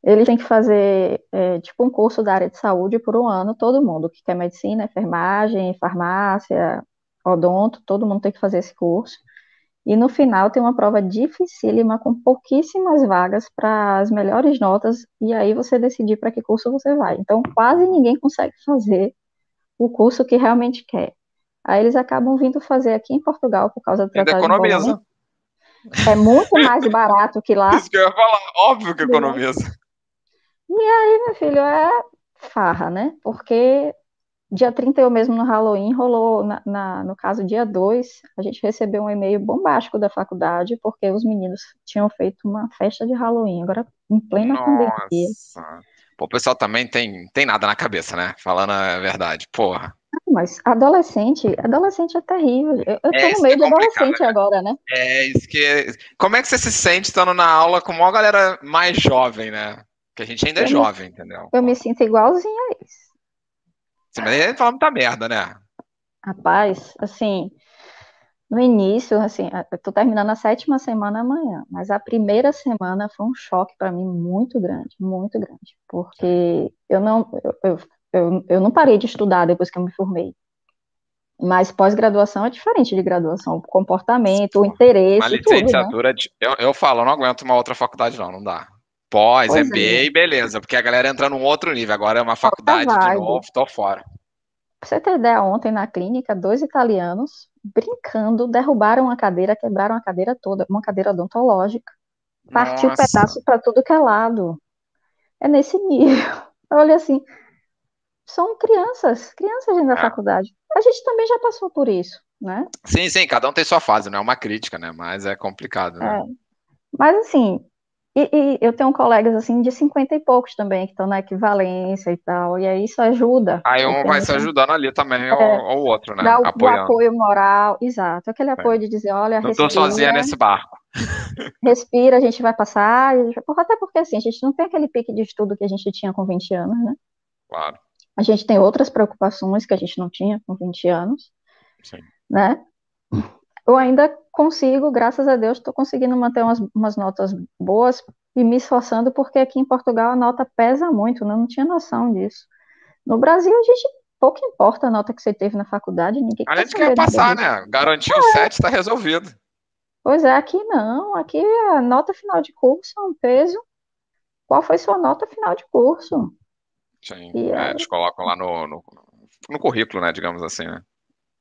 eles têm que fazer é, tipo um curso da área de saúde por um ano, todo mundo que quer medicina, enfermagem, farmácia, odonto, todo mundo tem que fazer esse curso. E no final tem uma prova dificílima com pouquíssimas vagas para as melhores notas, e aí você decidir para que curso você vai. Então quase ninguém consegue fazer o curso que realmente quer. Aí eles acabam vindo fazer aqui em Portugal por causa do Tratado de economiza. É muito mais barato que lá. Isso que eu ia falar, óbvio que economiza. E aí, meu filho, é farra, né? Porque dia 31 mesmo no Halloween rolou, na, na- no caso dia 2, a gente recebeu um e-mail bombástico da faculdade, porque os meninos tinham feito uma festa de Halloween, agora em plena pandemia. Nossa. Pô, o pessoal também tem, tem nada na cabeça, né? Falando a verdade. Porra. Mas adolescente, adolescente é terrível. Eu, eu é, tô no meio é de adolescente né? agora, né? É, isso que. Como é que você se sente estando na aula com uma galera mais jovem, né? Que a gente ainda é eu é jovem, me, entendeu? Eu me sinto igualzinho a eles. Sim, mas ele fala muita merda, né? Rapaz, assim, no início, assim, eu tô terminando a sétima semana amanhã, mas a primeira semana foi um choque para mim muito grande, muito grande, porque eu não, eu, eu, eu não parei de estudar depois que eu me formei. Mas pós-graduação é diferente de graduação, o comportamento, o interesse. Uma licenciatura, tudo, né? eu, eu falo, eu não aguento uma outra faculdade, não, não dá. Pós, pois MBA, é. beleza, porque a galera entra num outro nível. Agora é uma faculdade de novo, tô fora. Pra você ter ideia, ontem na clínica, dois italianos, brincando, derrubaram uma cadeira, quebraram a cadeira toda, uma cadeira odontológica. Partiu Nossa. pedaço para tudo que é lado. É nesse nível. Olha assim, são crianças, crianças dentro da é. faculdade. A gente também já passou por isso, né? Sim, sim, cada um tem sua fase, não é uma crítica, né? Mas é complicado, né? É. Mas assim, e, e, eu tenho colegas assim de 50 e poucos também, que estão na equivalência e tal, e aí isso ajuda. Aí um vai se ajudando ali também, é, ou o outro, né? Dá o, o, apoio moral, exato, aquele é. apoio é. de dizer, olha, Não estou sozinha nesse barco. Respira, a gente vai passar, gente vai... até porque assim, a gente não tem aquele pique de estudo que a gente tinha com 20 anos, né? Claro. A gente tem outras preocupações que a gente não tinha com 20 anos, Sim. né? eu ainda consigo, graças a Deus, estou conseguindo manter umas, umas, notas boas e me esforçando, porque aqui em Portugal a nota pesa muito, né? não tinha noção disso. No Brasil, a gente pouco importa a nota que você teve na faculdade, ninguém Além de que ia passar, né? Garantiu o 7, está resolvido. Pois é, aqui não, aqui a nota final de curso é um peso. Qual foi sua nota final de curso? Sim, e, é, eles colocam lá no, no, no currículo, né, digamos assim, né?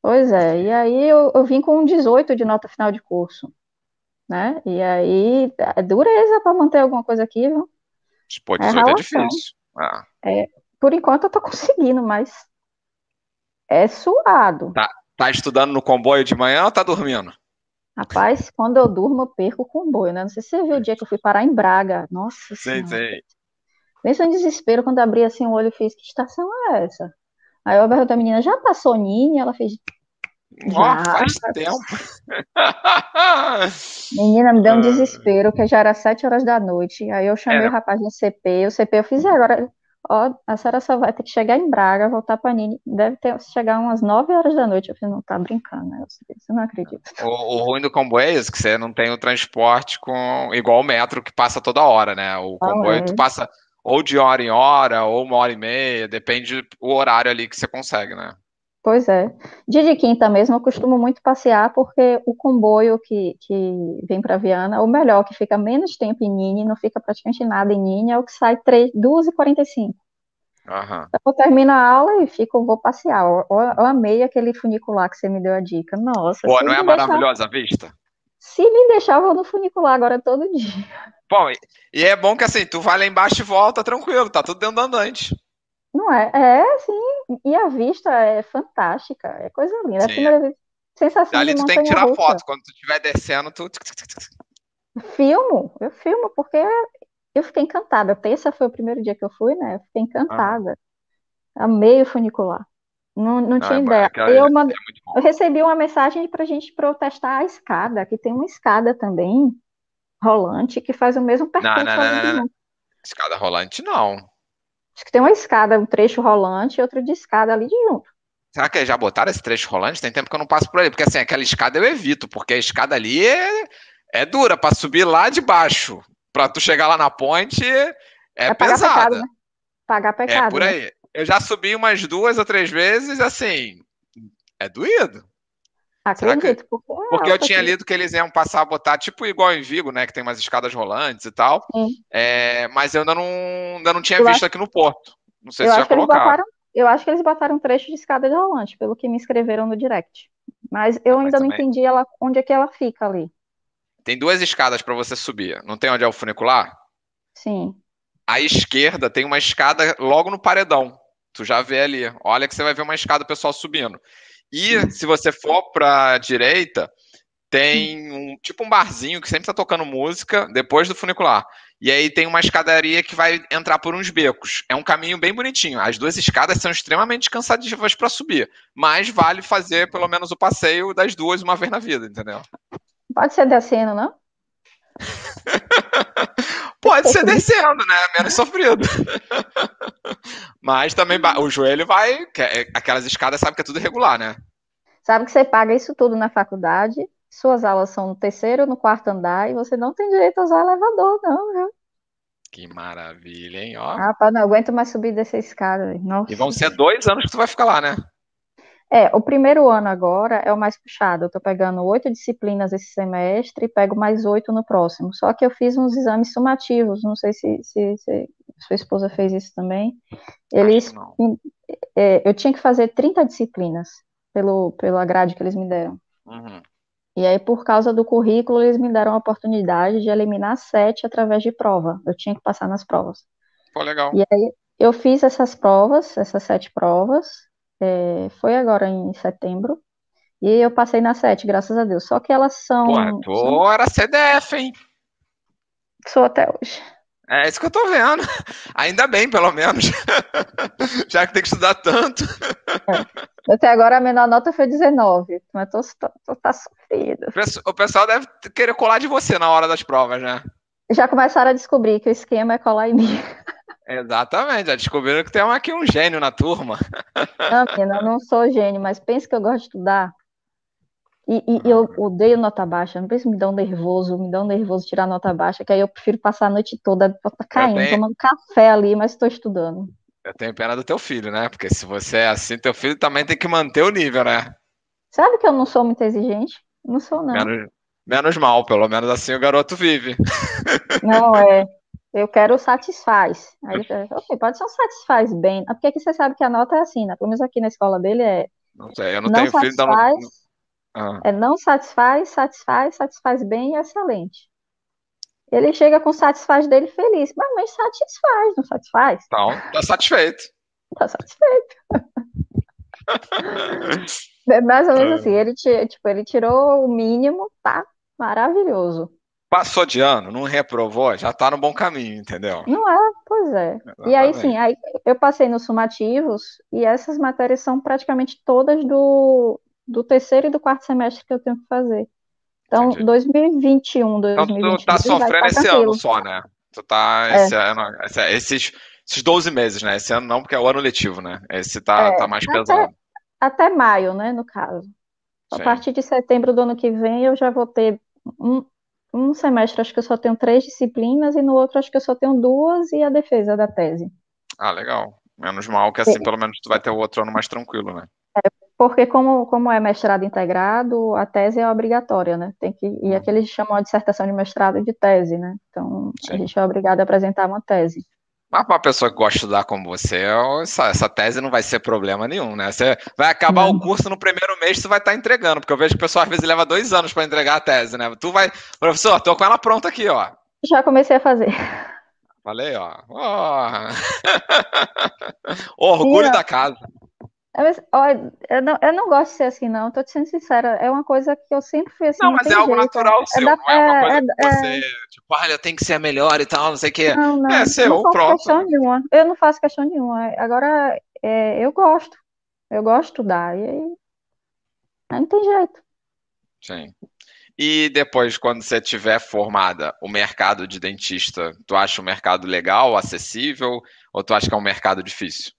Pois é, e aí eu, eu vim com um 18 de nota final de curso, né? E aí é dureza para manter alguma coisa aqui, viu? Pô, 18 é, é difícil. Ah. É, por enquanto eu tô conseguindo, mas é suado. Tá, tá estudando no comboio de manhã ou tá dormindo? Rapaz, quando eu durmo, eu perco o comboio, né? Não sei se você viu o dia que eu fui parar em Braga. Nossa Sei, sei. Pensa em desespero quando abri assim o olho e fiz, que estação é essa? Aí eu perguntei a menina, já passou Nini? Ela fez, já. faz tempo. Menina, me deu um ah. desespero, que já era sete horas da noite. Aí eu chamei o rapaz no CP, o CP eu fiz, agora, ó, a senhora só vai ter que chegar em Braga, voltar para Nini, deve ter, chegar umas nove horas da noite. Eu falei, não, tá brincando, né? Você não acredita. O, o ruim do comboio é isso, que você não tem o transporte com igual o metro que passa toda hora, né? O comboio é. tu passa ou de hora em hora, ou uma hora e meia, depende o horário ali que você consegue, né? Pois é. Dia de quinta mesmo, eu costumo muito passear, porque o comboio que, que vem para Viana, ou melhor, que fica menos tempo em Nini, não fica praticamente nada em Nini, é o que sai 3, 2h45. Uhum. Então, eu termino a aula e fico, vou passear. Eu, eu, eu, amei aquele funicular que você me deu a dica. Nossa. Pô, não é maravilhosa a vista? Se me deixar, eu vou no funicular agora todo dia. Bom, e é bom que assim, tu vai lá embaixo e volta tranquilo, tá tudo dentro do andante. Não é? É, sim. E a vista é fantástica, é coisa linda. Sim, é a primeira sensação Dali de tu tem que tirar foto, quando tu estiver descendo, tu... Filmo, eu filmo, porque eu fiquei encantada. Terça foi o primeiro dia que eu fui, né? Eu fiquei encantada. Ah. Amei o funicular. Não, não, tinha é ideia. eu, é eu recebi uma mensagem para a gente protestar a escada, que tem uma escada também rolante que faz o mesmo percurso. Não, não, não, não, Escada rolante não. Acho que tem uma escada, um trecho rolante e outro de escada ali de junto. Será que já botaram esse trecho rolante? Tem tempo que eu não passo por ali, porque assim, aquela escada eu evito, porque a escada ali é, é dura para subir lá de baixo. Para tu chegar lá na ponte é, é pesada. Pecado, né? Pagar pecado. É por aí. Né? Eu já subi umas duas ou três vezes, assim, é doído. Acredito, porque, porque eu tinha lido que eles iam passar a botar, tipo igual em Vigo, né? Que tem umas escadas rolantes e tal. É, mas eu ainda não, ainda não tinha eu visto acho, aqui no Porto. Não sei se já colocaram. Botaram, eu acho que eles botaram um trecho de escada de rolante, pelo que me escreveram no direct. Mas eu ah, ainda mas não entendi ela, onde é que ela fica ali. Tem duas escadas para você subir. Não tem onde é o funicular? Sim. À esquerda tem uma escada logo no paredão. Tu já vê ali. Olha que você vai ver uma escada o pessoal subindo. E se você for para a direita, tem um tipo um barzinho que sempre tá tocando música depois do funicular. E aí tem uma escadaria que vai entrar por uns becos. É um caminho bem bonitinho. As duas escadas são extremamente cansativas para subir, mas vale fazer pelo menos o passeio das duas uma vez na vida, entendeu? Pode ser descendo, não? Pode ser descendo, né? Menos sofrido. Mas também o joelho vai. É, aquelas escadas sabe que é tudo regular, né? Sabe que você paga isso tudo na faculdade, suas aulas são no terceiro ou no quarto andar e você não tem direito a usar elevador, não, viu? Que maravilha, hein? Ó. Rapaz, não aguento mais subir dessa escada. Nossa. E vão ser dois anos que tu vai ficar lá, né? É, o primeiro ano agora é o mais puxado. Eu tô pegando oito disciplinas esse semestre e pego mais oito no próximo. Só que eu fiz uns exames sumativos, não sei se, se, se sua esposa fez isso também. Eles, é, eu tinha que fazer 30 disciplinas pelo, pela grade que eles me deram. Uhum. E aí, por causa do currículo, eles me deram a oportunidade de eliminar sete através de prova. Eu tinha que passar nas provas. Pô, legal. E aí, eu fiz essas provas, essas sete provas, é, foi agora em setembro, e eu passei nas sete, graças a Deus. Só que elas são. Pô, tu são... era CDF, hein? Sou até hoje. É isso que eu tô vendo. Ainda bem, pelo menos. Já que tem que estudar tanto. É. Até agora a menor nota foi 19, mas tô, tô, tô tá sofrido. O pessoal deve querer colar de você na hora das provas, né? Já começaram a descobrir que o esquema é colar em mim. Exatamente, já descobriram que tem aqui um gênio na turma. Não, menina, eu não sou gênio, mas pense que eu gosto de estudar. E, e, eu odeio nota baixa, não penso me dá um nervoso, me dá um nervoso tirar nota baixa, que aí eu prefiro passar a noite toda caindo, tenho... tomando café ali, mas estou estudando. Eu tenho pena do teu filho, né? Porque se você é assim, teu filho também tem que manter o nível, né? Sabe que eu não sou muito exigente? Não sou, não. Menos, menos mal, pelo menos assim o garoto vive. Não, é. Eu quero satisfaz. Aí, ok, pode ser um satisfaz bem. Porque aqui você sabe que a nota é assim, né? Pelo menos aqui na escola dele é. Não sei, eu não, não tenho filho, então não, ah. É não satisfaz, satisfaz, satisfaz bem e excelente. Ele chega com satisfaz dele feliz, mas, mas satisfaz, não satisfaz? Então, tá satisfeito. Tá satisfeito. é mais ou menos é. assim, ele, tipo, ele tirou o mínimo, tá maravilhoso. Passou de ano, não reprovou, já tá no bom caminho, entendeu? Não é? Pois é. Exatamente. E aí sim, aí eu passei nos sumativos e essas matérias são praticamente todas do, do terceiro e do quarto semestre que eu tenho que fazer. Então, Entendi. 2021, 2022. Então, tu tá sofrendo esse ano só, né? Tu tá é. esse ano, esses, esses 12 meses, né? Esse ano não, porque é o ano letivo, né? Esse tá, é, tá mais até, pesado. Até maio, né, no caso. A Sim. partir de setembro do ano que vem, eu já vou ter um, um semestre, acho que eu só tenho três disciplinas, e no outro, acho que eu só tenho duas e a defesa da tese. Ah, legal. Menos mal que assim, pelo menos tu vai ter o outro ano mais tranquilo, né? Porque como, como é mestrado integrado, a tese é obrigatória, né? Tem que, e aqui eles chamam a dissertação de mestrado de tese, né? Então, Sim. a gente é obrigado a apresentar uma tese. Mas para uma pessoa que gosta de estudar como você, essa, essa, tese não vai ser problema nenhum, né? Você vai acabar não. o curso no primeiro mês, você vai estar tá entregando, porque eu vejo que o pessoal às vezes leva dois anos para entregar a tese, né? Tu vai, professor, tô com ela pronta aqui, ó. Já comecei a fazer. Falei, ó. Oh. Orgulho da casa. Mas, olha, eu, não, eu não gosto de ser assim, não. Tô te sendo sincera. É uma coisa que eu sempre fui assim. Não, mas é algo jeito. natural é seu. Da, não é uma coisa é, que é. você, tipo, olha, tem que ser a melhor e tal, não sei o quê. Não, não, é seu, não pronto. Questão nenhuma. Eu não faço questão nenhuma. Agora, é, eu gosto. Eu gosto de estudar. E aí, não tem jeito. Sim. E depois, quando você tiver formada, o mercado de dentista, tu acha o mercado legal, acessível, ou tu acha que é um mercado difícil?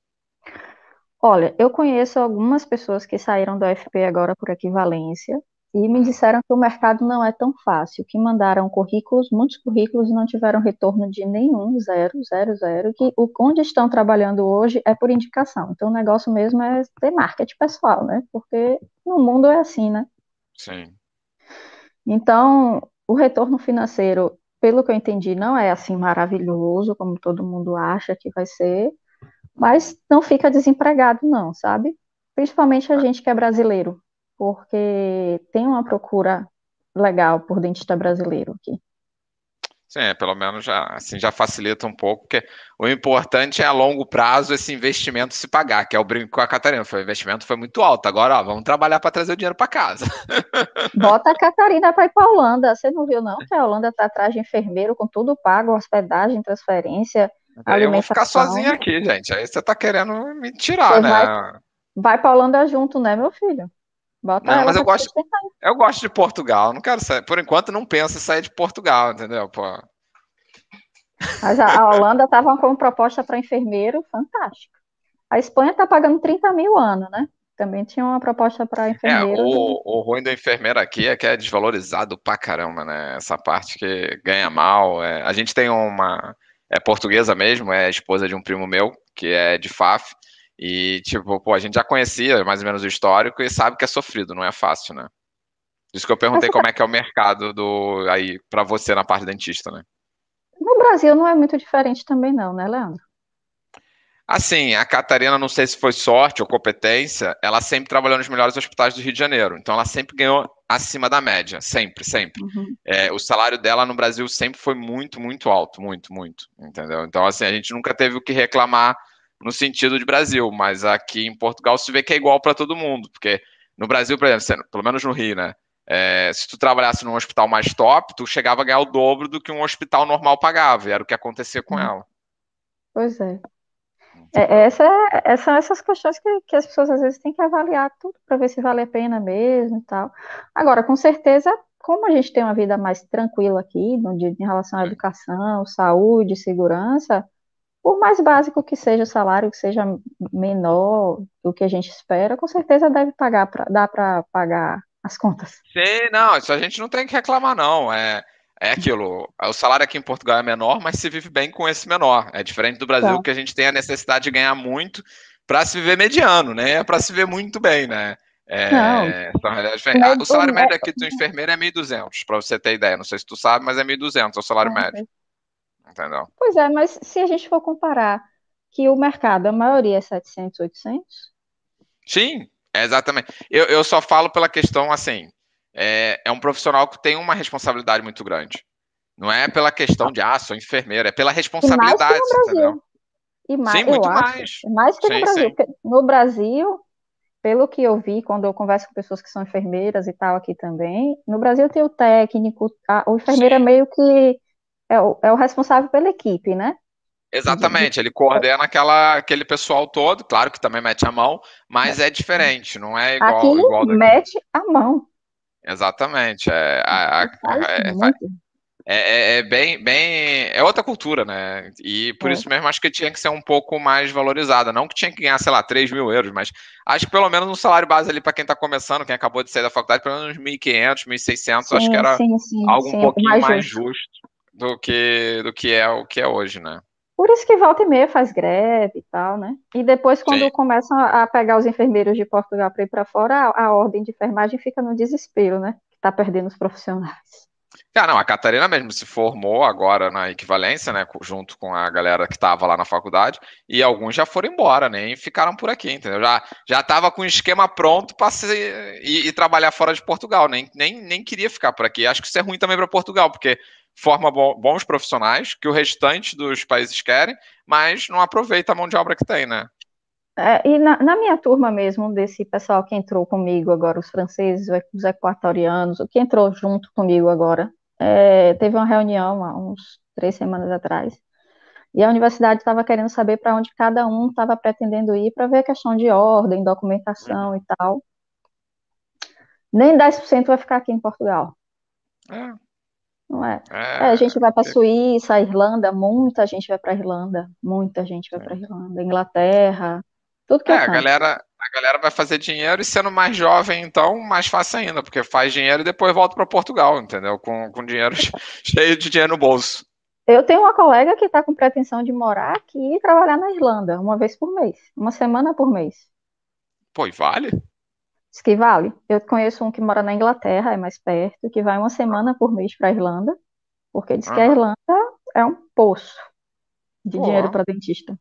Olha, eu conheço algumas pessoas que saíram do UFP agora por equivalência e me disseram que o mercado não é tão fácil, que mandaram currículos, muitos currículos e não tiveram retorno de nenhum, zero, zero, zero, que o, onde estão trabalhando hoje é por indicação. Então o negócio mesmo é ter marketing pessoal, né? Porque no mundo é assim, né? Sim. Então, o retorno financeiro, pelo que eu entendi, não é assim maravilhoso, como todo mundo acha que vai ser, mas não fica desempregado, não, sabe? Principalmente a gente que é brasileiro, porque tem uma procura legal por dentista brasileiro aqui. Sim, é, pelo menos já, assim, já facilita um pouco, porque o importante é a longo prazo esse investimento se pagar, que é o brinco com a Catarina. Foi, o investimento foi muito alto. Agora, ó, vamos trabalhar para trazer o dinheiro para casa. Bota a Catarina para ir para a Holanda. Você não viu, não, que a Holanda está atrás de enfermeiro com tudo pago, hospedagem, transferência. Aí eu vou ficar sozinho aqui, gente. Aí você está querendo me tirar, você né? Vai, vai para a Holanda junto, né, meu filho? Bota não, mas eu gosto, eu gosto de Portugal. Não quero sair. Por enquanto, não penso em sair de Portugal, entendeu? Pô. Mas a, Holanda estava com proposta para enfermeiro fantástica. A Espanha está pagando 30 mil ano, né? Também tinha uma proposta para é, enfermeiro. É, o, o ruim do enfermeiro aqui é que é desvalorizado pra caramba, né? Essa parte que ganha mal. É... A gente tem uma. É portuguesa mesmo, é esposa de um primo meu, que é de FAF. E, tipo, pô, a gente já conhecia mais ou menos o histórico e sabe que é sofrido, não é fácil, né? Por isso que eu perguntei como é que é o mercado do aí para você na parte dentista, né? No Brasil não é muito diferente também não, né, Leandro? Assim, a Catarina, não sei se foi sorte ou competência, ela sempre trabalhou nos melhores hospitais do Rio de Janeiro. Então, ela sempre ganhou acima da média, sempre, sempre. Uhum. É, o salário dela no Brasil sempre foi muito, muito alto, muito, muito, entendeu? Então, assim, a gente nunca teve o que reclamar no sentido de Brasil, mas aqui em Portugal se vê que é igual para todo mundo, porque no Brasil, por exemplo, pelo menos no Rio, né? É, se tu trabalhasse num hospital mais top, tu chegava a ganhar o dobro do que um hospital normal pagava, e era o que acontecia com ela. Pois é. É essa, é, são essas questões que, que as pessoas às vezes têm que avaliar tudo para ver se vale a pena mesmo e tal. Agora, com certeza, como a gente tem uma vida mais tranquila aqui, no dia, em relação à educação, saúde, segurança, por mais básico que seja o salário, que seja menor do que a gente espera, com certeza deve pagar, pra, dá para pagar as contas. Sim, não, isso a gente não tem que reclamar, não. É, é aquilo. O salário aqui em Portugal é menor, mas se vive bem com esse menor. É diferente do Brasil, tá. que a gente tem a necessidade de ganhar muito para se viver mediano, né? É para se viver muito bem, né? É, não. o salário médio aqui do enfermeiro é 1.200, para você ter ideia. Não sei se tu sabe, mas é 1.200 o salário ah, médio entendeu? Pois é, mas se a gente for comparar que o mercado, a maioria é 700, 800? Sim, exatamente. Eu, eu só falo pela questão, assim, é, é um profissional que tem uma responsabilidade muito grande. Não é pela questão de, ah, sou enfermeira, é pela responsabilidade, entendeu? E mais, sim, muito mais. Acho, mais que sim, no Brasil. No Brasil, pelo que eu vi, quando eu converso com pessoas que são enfermeiras e tal aqui também, no Brasil tem o técnico, a, o enfermeiro é meio que é o, é o responsável pela equipe, né? Exatamente, ele coordena aquela, aquele pessoal todo, claro que também mete a mão, mas é diferente, não é igual. Aqui igual mete a mão. Exatamente, é, a, a, é, é, é, é, bem, bem, é outra cultura, né? E por é. isso mesmo acho que tinha que ser um pouco mais valorizada, não que tinha que ganhar, sei lá, 3 mil euros, mas acho que pelo menos um salário base ali para quem está começando, quem acabou de sair da faculdade, pelo menos 1.500, 1.600, acho que era sim, sim, algo um pouquinho mais, mais justo. justo do que, do que é o que é hoje, né? Por isso que volta e meia faz greve e tal, né? E depois, quando Sim. começam a pegar os enfermeiros de Portugal para ir para fora, a, a, ordem de enfermagem fica no desespero, né? Que está perdendo os profissionais. Ah, não, a Catarina mesmo se formou agora na equivalência, né? Junto com a galera que estava lá na faculdade, e alguns já foram embora, nem ficaram por aqui, entendeu? Já, já tava com o esquema pronto para ir, ir, trabalhar fora de Portugal, nem, nem, nem queria ficar por aqui. Acho que isso é ruim também para Portugal, porque forma bons profissionais que o restante dos países querem, mas não aproveita a mão de obra que tem, né? É, e na, na, minha turma mesmo, desse pessoal que entrou comigo agora, os franceses, os equatorianos, o que entrou junto comigo agora, é, teve uma reunião há uns três semanas atrás, e a universidade estava querendo saber para onde cada um estava pretendendo ir para ver a questão de ordem, documentação e tal. Nem 10% vai ficar aqui em Portugal. É. Não é? é, é a gente vai para a é. Suíça, Irlanda, muita gente vai para a Irlanda, muita gente vai para a Irlanda, Inglaterra, tudo que é. é a galera, a galera vai fazer dinheiro e sendo mais jovem, então, mais fácil ainda, porque faz dinheiro e depois volta para Portugal, entendeu? Com, com dinheiro cheio de dinheiro no bolso. Eu tenho uma colega que está com pretensão de morar aqui e trabalhar na Irlanda, uma vez por mês, uma semana por mês. Pô, e vale? Diz que vale. Eu conheço um que mora na Inglaterra, é mais perto, que vai uma semana por mês para a Irlanda, porque diz que a Irlanda é um poço de Pô. dinheiro para dentista.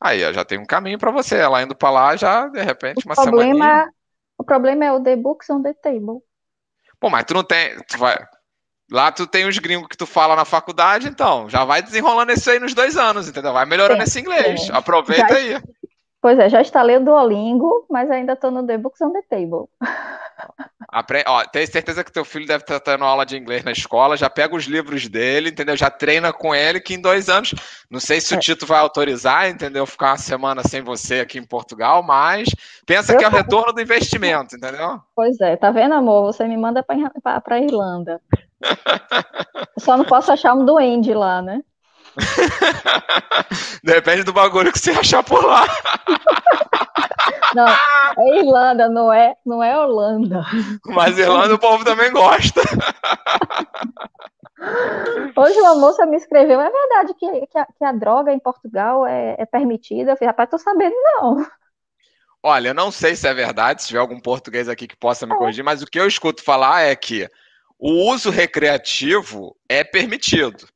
Aí, já tem um caminho para você. Ela indo para lá, já, de repente, o uma problema, semaninha. O problema é o The Books on the Table. Pô, mas tu não tem. Tu vai, Lá tu tem os gringos que tu fala na faculdade, então já vai desenrolando isso aí nos dois anos, entendeu? Vai melhorando esse inglês. Aproveita já, aí. Pois é, já instalei o Duolingo, mas ainda estou no The Books on the Table. Apre... Ó, tenho certeza que teu filho deve estar tendo aula de inglês na escola, já pega os livros dele, entendeu? Já treina com ele, que em dois anos, não sei se o é. Tito vai autorizar, entendeu? Ficar uma semana sem você aqui em Portugal, mas pensa Eu que é o retorno do investimento, entendeu? Pois é, tá vendo, amor? Você me manda para Irlanda. Só não posso achar um duende lá, né? Depende do bagulho que você achar por lá. Não, é Irlanda, não é, não é Holanda. Mas Irlanda o povo também gosta. Hoje uma moça me escreveu, é verdade que, que, a, que a droga em Portugal é, é permitida? Eu falei, rapaz, tô sabendo não. Olha, eu não sei se é verdade, se tiver algum português aqui que possa me corrigir, mas o que eu escuto falar é que o uso recreativo é permitido.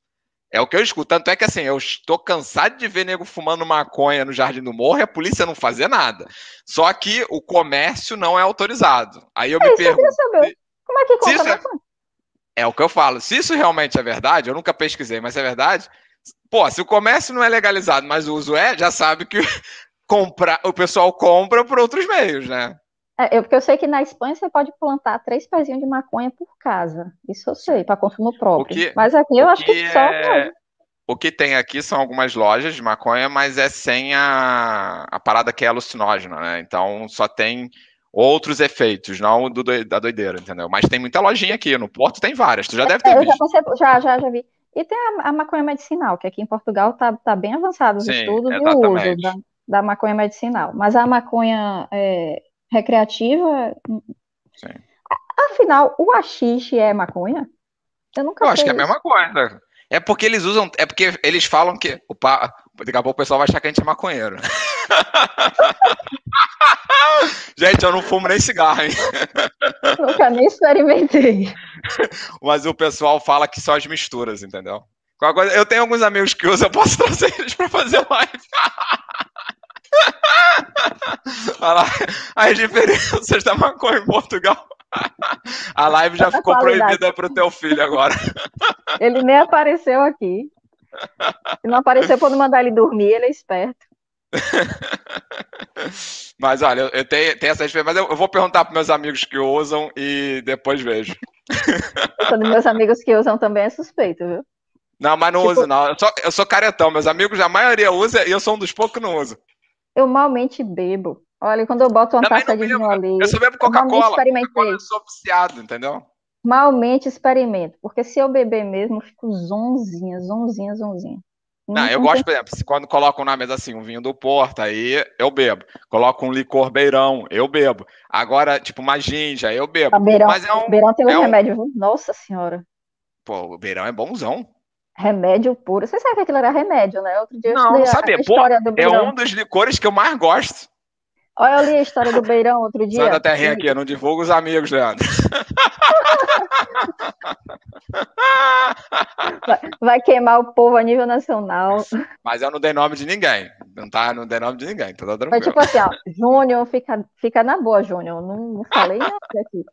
É o que eu escuto. Tanto é que assim, eu estou cansado de ver nego fumando maconha no Jardim do Morro e a polícia não fazer nada. Só que o comércio não é autorizado. Aí eu é, me pergunto. Eu saber. Como é que compra é... é o que eu falo. Se isso realmente é verdade, eu nunca pesquisei, mas é verdade. Pô, se o comércio não é legalizado, mas o uso é, já sabe que comprar, o pessoal compra por outros meios, né? É, eu, porque eu sei que na Espanha você pode plantar três pezinhos de maconha por casa. Isso eu sei, para consumo próprio. Que, Mas aqui eu acho que, que só. É... O que tem aqui são algumas lojas de maconha, mas é sem a, a parada que é alucinógena, né? Então só tem outros efeitos, não do, da doideira, entendeu? Mas tem muita lojinha aqui, no Porto tem várias, tu já deve ter é, visto. Já, já, já, vi. E tem a, a, maconha medicinal, que aqui em Portugal tá, tá bem avançado os Sim, estudos e o uso da, da maconha medicinal. Mas a maconha é, recreativa. Sim. Afinal, o haxixe é maconha? Eu nunca Eu acho que é a mesma coisa. É porque eles usam. É porque eles falam que. Opa, daqui a pouco o pessoal vai achar que a gente é maconheiro. gente, eu não fumo nem cigarro, hein? Nunca nem experimentei. Mas o pessoal fala que são as misturas, entendeu? Eu tenho alguns amigos que usam, eu posso trazer eles para fazer live. Olha lá, as diferenças da maconha em Portugal. A live já ficou proibida para o teu filho agora. Ele nem apareceu aqui. Se não apareceu quando mandar ele dormir, ele é esperto. Mas olha, eu tenho, tenho essa experiência, mas eu, vou perguntar para meus amigos que usam e depois vejo. Quando meus amigos que usam também é suspeito, viu? Não, mas não tipo... uso, não. Eu sou, eu sou caretão. Meus amigos, a maioria usa e eu sou um dos poucos que não usa. Eu malmente bebo. Olha, quando eu boto uma taça de vinho ali. Eu só bebo Coca-Cola. Experimentei. Eu sou viciado, entendeu? Malmente experimento. Porque se eu beber mesmo, eu fico zonzinha, zonzinha, zonzinha. Não, eu gosto, por exemplo, quando colocam na mesa assim um vinho do Porto, aí eu bebo. Coloco um licor beirão, eu bebo. Agora, tipo, uma ginja, eu bebo. A beirão, Mas é um, beirão tem um é remédio, um... nossa senhora. Pô, o beirão é bonzão. Remédio puro. Você sabe que aquilo era remédio, né? Outro dia não, não sabia. Pô, é um dos licores que eu mais gosto. Olha, eu li a história do Beirão outro dia. Sai da terrinha aqui, não divulga os amigos, Leandro. Vai, vai, queimar o povo a nível nacional. Mas eu não dei nome de ninguém. Não tá, não dei nome de ninguém, tá Mas tipo assim, ó, Júnior, fica, fica na boa, Júnior. Não, não falei nada aqui.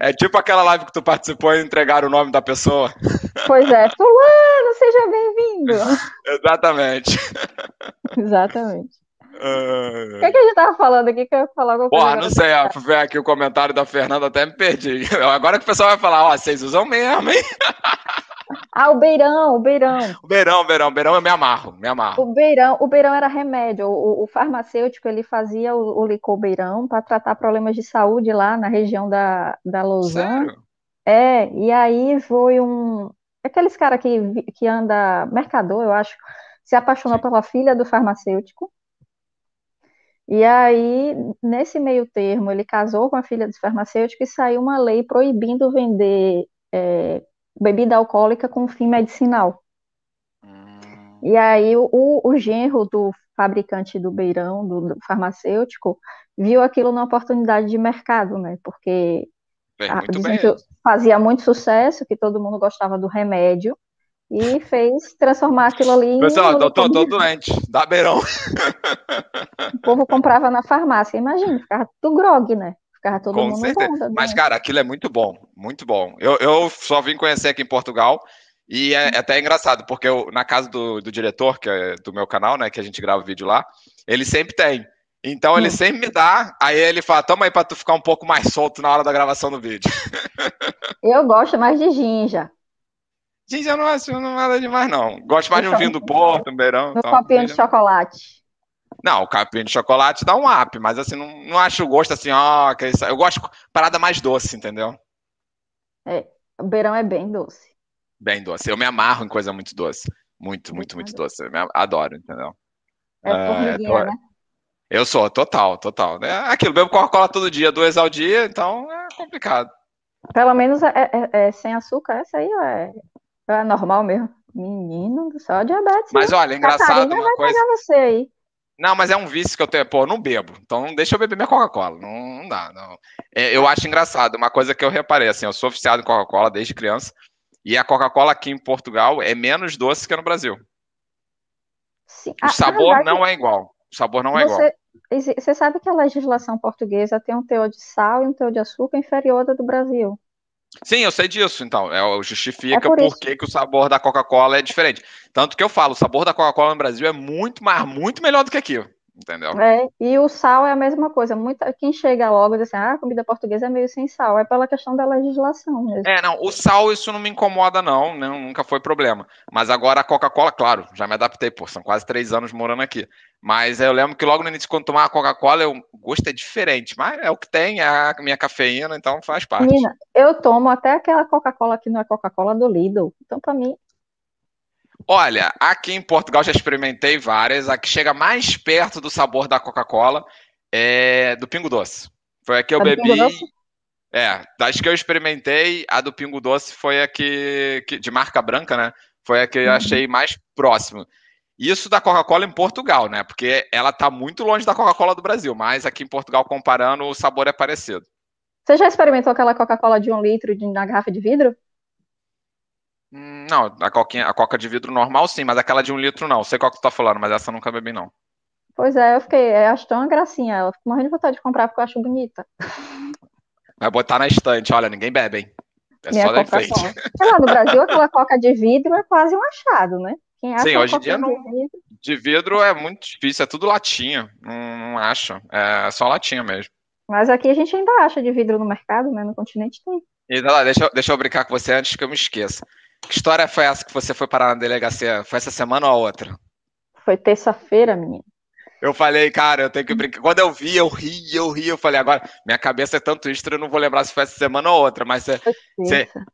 É tipo aquela live que tu participou e entregaram o nome da pessoa. Pois é, fulano, seja bem-vindo. Exatamente. Exatamente. Uh... O que, é que a gente tava falando aqui? Que eu ia falar alguma coisa. Porra, não sei, ó, ver aqui o comentário da Fernanda, até me perdi. Agora que o pessoal vai falar, ó, vocês usam mesmo, hein? Ah, o beirão, o beirão. O beirão, o beirão, o beirão eu me amarro, me amarro. O beirão, o beirão era remédio. O, o farmacêutico ele fazia o, o licor beirão para tratar problemas de saúde lá na região da, da Lausanne. Sério? É, e aí foi um. Aqueles cara que, que anda, mercador, eu acho, se apaixonou Sim. pela filha do farmacêutico. E aí, nesse meio termo, ele casou com a filha do farmacêutico e saiu uma lei proibindo vender é, bebida alcoólica com fim medicinal. Hum. E aí o, o genro do fabricante do beirão, do, do, farmacêutico, viu aquilo na oportunidade de mercado, né? Porque bem, a, fazia muito sucesso, que todo mundo gostava do remédio, e fez transformar aquilo ali Pessoal, em. Pessoal, tô, tô, doente, dá beirão. O povo comprava na farmácia, imagina, ficava tudo grog, né? Ficava todo Com mundo certeza. bom, Mas, cara, aquilo é muito bom, muito bom. Eu, eu só vim conhecer aqui em Portugal e é, é até engraçado, porque eu, na casa do, do diretor, que é do meu canal, né, que a gente grava o vídeo lá, ele sempre tem. Então ele Hum. sempre me dá, aí ele fala, toma aí pra tu ficar um pouco mais solto na hora da gravação do vídeo. Eu gosto mais de ginja. Gente, eu não acho não nada demais, não. Gosto mais de um vinho do Porto, um beirão. Então, copinho de chocolate. Não, o capim de chocolate dá um up, mas assim, não, não acho o gosto assim, ó, isso- eu gosto de parada mais doce, entendeu? O beirão é bem doce. Bem doce. Eu me amarro em coisa muito doce. Muito, muito, muito doce. Eu me adoro, entendeu? É É, formiguinha, tô- né? Eu sou, total, total. É aquilo, bebo Coca-Cola todo dia, duas ao dia, então é complicado. Pelo menos é, é- é sem açúcar, essa aí é, é normal mesmo. Menino céu, diabetes. Mas né? olha, engraçado Catarina uma vai coisa. você aí. Não, mas é um vício que eu tenho. Pô, eu não bebo. Então não deixa eu beber minha Coca-Cola. Não, não dá, não. É, eu acho engraçado. Uma coisa que eu reparei, assim, eu sou oficiado em Coca-Cola desde criança. E a Coca-Cola aqui em Portugal é menos doce que no Brasil. Sim. O Ah, sabor verdade, não é igual. O sabor não é igual. você sabe que a legislação portuguesa tem um teor de sal e um teor de açúcar inferior ao do Brasil. Sim, eu sei disso, então. É, justifica É por por que, que o sabor da Coca-Cola é diferente. Tanto que eu falo, o sabor da Coca-Cola no Brasil é muito, mais, muito melhor do que aqui. Entendeu? É, e o sal é a mesma coisa. Muita, quem chega logo e diz assim, ah, a comida portuguesa é meio sem sal. É pela questão da legislação mesmo. É, não, o sal isso não me incomoda, não, né, nunca foi problema. Mas agora a Coca-Cola, claro, já me adaptei, pô, são quase três anos morando aqui. Mas eu lembro que logo no início, quando tomava Coca-Cola, eu- o gosto é diferente, mas é o que tem, é a minha cafeína, então faz parte. Menina, eu tomo até aquela Coca-Cola que não é Coca-Cola do Lidl. Então, pra mim, Olha, aqui em Portugal já experimentei várias, a que chega mais perto do sabor da Coca-Cola é do Pingo Doce. Foi a que eu A bebi. É, das que eu experimentei, a do Pingo Doce foi a que, que- de marca branca, né? Foi a que eu Uhum. achei mais próximo. Isso da Coca-Cola em Portugal, né? Porque ela tá muito longe da Coca-Cola do Brasil, mas aqui em Portugal, comparando, o sabor é parecido. você já experimentou aquela Coca-Cola de um litro de- na garrafa de vidro? Não, a, coquinha, a Coca de vidro normal sim, mas aquela de um litro não. Sei qual que tu tá falando, mas essa eu nunca bebi, não. Pois é, eu fiquei, eu acho tão uma gracinha. Eu fico morrendo de vontade de comprar porque eu acho bonita. Vai botar na estante, olha, ninguém bebe, hein? É Minha só da. Coca-Cola. Sei lá, no Brasil, aquela Coca de vidro é quase um achado, né? Quem acha Sim, hoje em dia não- de vidro- De vidro é muito difícil, é tudo latinha. Não, não acho. É só latinha mesmo. Mas aqui a gente ainda acha de vidro no mercado, né? No continente tem. E lá, deixa, deixa eu brincar com você antes que eu me esqueça. Que história foi essa que você foi parar na delegacia? Foi essa semana ou a outra? Foi terça-feira, menino. Eu falei, cara, eu tenho que brincar. Quando eu vi, eu ri, eu ri. Eu falei, agora, minha cabeça é tanto extra, eu não vou lembrar se foi essa semana ou outra. Mas você Foi Cê- terça.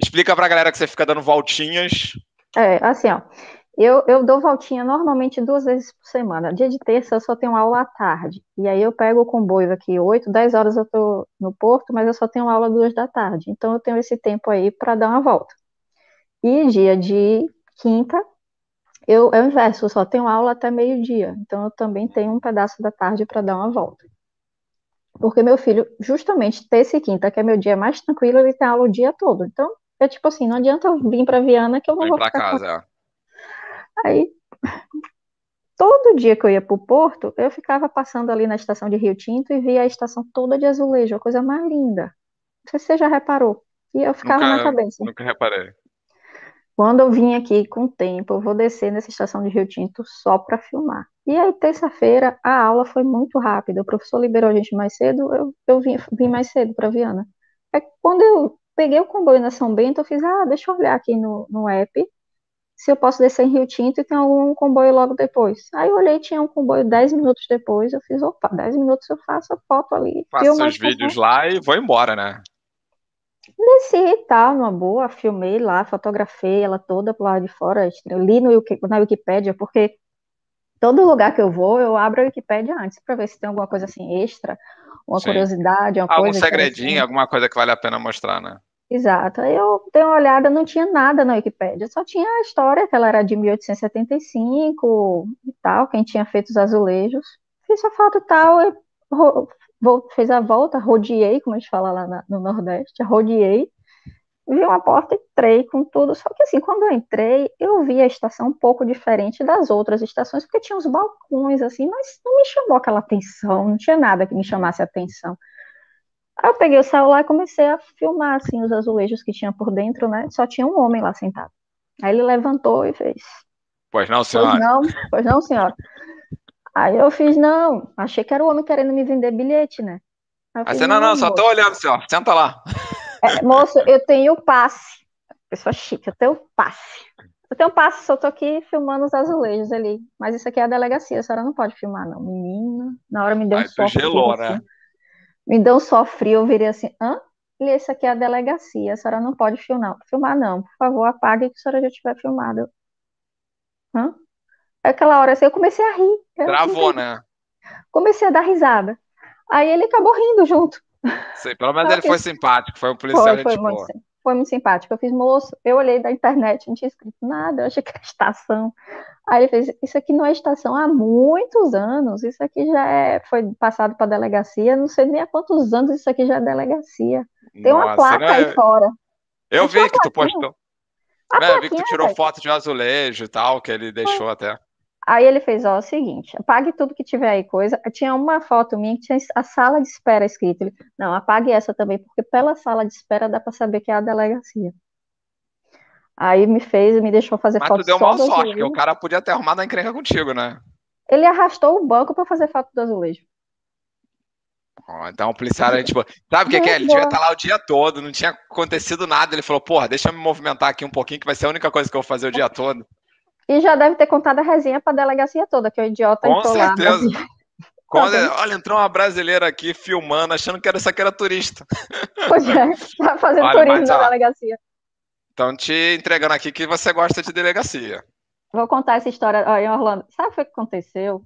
explica pra galera que você fica dando voltinhas. É, assim, ó. Eu, eu dou voltinha normalmente duas vezes por semana. Dia de terça eu só tenho aula à tarde. E aí eu pego o comboio aqui 8, 10 horas eu tô no Porto, mas eu só tenho aula duas da tarde. Então eu tenho esse tempo aí para dar uma volta. E dia de quinta, eu, é o inverso, eu só tenho aula até meio-dia. Então eu também tenho um pedaço da tarde para dar uma volta. Porque meu filho, justamente terça e quinta, que é meu dia mais tranquilo, ele tem aula o dia todo. Então, é tipo assim, não adianta eu vir para Viana que eu não Vem vou pra ficar casa. é. Aí, todo dia que eu ia para o Porto, eu ficava passando ali na estação de Rio Tinto e via a estação toda de azulejo, a coisa mais linda. Não sei se você já reparou. E eu ficava na Nunca, cabeça. nunca reparei. Quando eu vim aqui com o tempo, eu vou descer nessa estação de Rio Tinto só para filmar. E aí, terça-feira, a aula foi muito rápida. O professor liberou a gente mais cedo, eu, eu vim, vim mais cedo para Viana. Aí, quando eu peguei o comboio na São Bento, eu fiz, ah, deixa eu olhar aqui no, no app se eu posso descer em Rio Tinto e tem algum comboio logo depois. Aí eu olhei, tinha um comboio 10 minutos depois, eu fiz, opa, 10 minutos eu faço a foto ali, Faço os estação. vídeos lá e vou embora, né? Desci e tal, numa boa, filmei lá, fotografei ela toda pro lado de fora, eu li no, na Wikipédia, porque todo lugar que eu vou, eu abro a Wikipédia antes para ver se tem alguma coisa assim extra, uma Sim. curiosidade, uma Algum coisa segredinho, interessante. alguma coisa que vale a pena mostrar, né? Exato. Aí eu dei uma olhada, não tinha nada na Wikipédia, só tinha a história, que ela era de 1875 e tal, quem tinha feito os azulejos. Fiz a foto e tal, eu fez a volta, rodeei, como a gente fala lá na- no Nordeste, rodeei, vi uma porta, entrei com tudo. Só que assim, quando eu entrei, eu vi a estação um pouco diferente das outras estações, porque tinha uns balcões assim, mas não me chamou aquela atenção, não tinha nada que me chamasse atenção. Aí eu peguei o celular e comecei a filmar, assim, os azulejos que tinha por dentro, né? Só tinha um homem lá sentado. Aí ele levantou e fez. Pois não, senhora. Pois não, pois não, senhora. Aí eu fiz, não. Achei que era o homem querendo me vender bilhete, né? Aí, fiz, não, não, só tô olhando, senhor. Senta lá. É, moço, eu tenho passe. Pessoa chique, eu tenho passe. Eu tenho passe, só tô aqui filmando os azulejos ali. Mas isso aqui é a delegacia, a senhora não pode filmar, não. Menina, na hora me deu um sofrio. gelou, né? Assim. Me deu um sofrio, eu virei assim, hã? E esse aqui é a delegacia, a senhora não pode filmar. Filmar não, por favor, apague que a senhora já tiver filmado. Hã? Aquela hora assim, eu comecei a rir. Travou, né? Comecei a dar risada. Aí ele acabou rindo junto. Sim, pelo menos ele foi simpático, foi um policial foi, foi muito, foi muito simpático. Eu fiz, moço, eu olhei da internet, não tinha escrito nada, eu achei que era estação. Aí ele fez, isso aqui não é estação há muitos anos, isso aqui já é, foi passado para delegacia, não sei nem há quantos anos isso aqui já é delegacia. Tem Nossa, uma placa é... aí fora. Eu vi que tu postou. É, eu vi que tu tirou foto de um azulejo e tal, que ele deixou até. Aí ele fez, ó, o seguinte, apague tudo que tiver aí coisa. Tinha uma foto minha que tinha a sala de espera escrito. Ele, não, apague essa também, porque pela sala de espera dá para saber que é a delegacia. Aí me fez e me deixou fazer Mas foto tu deu mal sorte, porque o cara podia ter arrumado a encrenca contigo, né? Ele arrastou o banco para fazer foto do azulejo. Oh, então o policial, tipo, sabe o que, que, é? Ele devia estar lá o dia todo, não tinha acontecido nada. Ele falou, porra, deixa eu me movimentar aqui um pouquinho, que vai ser a única coisa que eu vou fazer o dia todo. E já deve ter contado a resenha para a delegacia toda, que o idiota Com certeza. Quando, olha, entrou uma brasileira aqui filmando, achando que era, essa que era turista. Pois é, tá fazendo olha, turismo mas, na delegacia. Estão te entregando aqui que você gosta de delegacia. Vou contar essa história ó, em Orlando. Sabe o que aconteceu?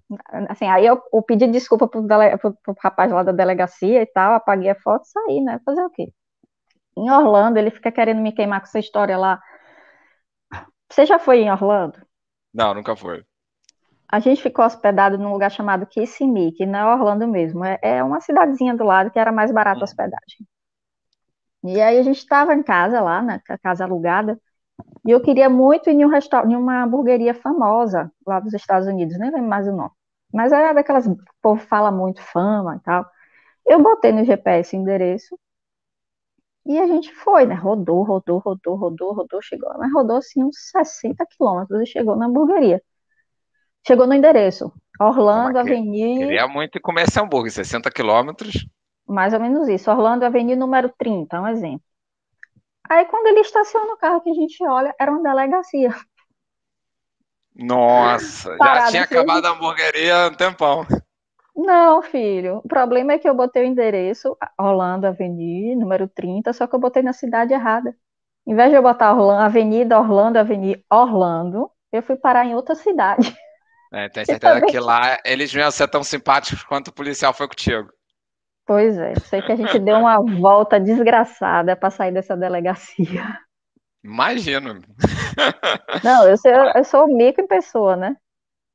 Assim, aí eu, eu pedi desculpa pro, dele, pro, pro rapaz lá da delegacia e tal, apaguei a foto e saí, né? Fazer o quê? Em Orlando, ele fica querendo me queimar com essa história lá. Você já foi em Orlando? Não, nunca foi. A gente ficou hospedado num lugar chamado Kissimmee, que não é Orlando mesmo. É, é uma cidadezinha do lado que era mais barata a hum. hospedagem. E aí a gente estava em casa lá, na casa alugada, e eu queria muito ir em, um restaurante, em uma hamburgueria famosa lá dos Estados Unidos, nem lembro mais o nome. Mas era daquelas, o povo fala muito fama e tal. Eu botei no GPS o endereço e a gente foi, né? Rodou, rodou, rodou, rodou, rodou, chegou, mas rodou assim uns 60 quilômetros e chegou na hamburgueria. Chegou no endereço, Orlando Avenida. Queria muito comer esse hambúrguer, 60 quilômetros. Mais ou menos isso, Orlando Avenida número 30, um exemplo. Aí quando ele estaciona o carro que a gente olha, era uma delegacia. Nossa, já tinha acabado a hamburgueria há um tempão. Não, filho. O problema é que eu botei o endereço, Orlando Avenida, número 30, só que eu botei na cidade errada. Em vez de eu botar Orlando, Avenida Orlando, Avenida Orlando, eu fui parar em outra cidade. É, tem certeza que lá eles não iam ser tão simpáticos quanto o policial foi contigo. Pois é, sei que a gente deu uma volta desgraçada para sair dessa delegacia. Imagino. Não, eu sou, eu sou mico em pessoa, né?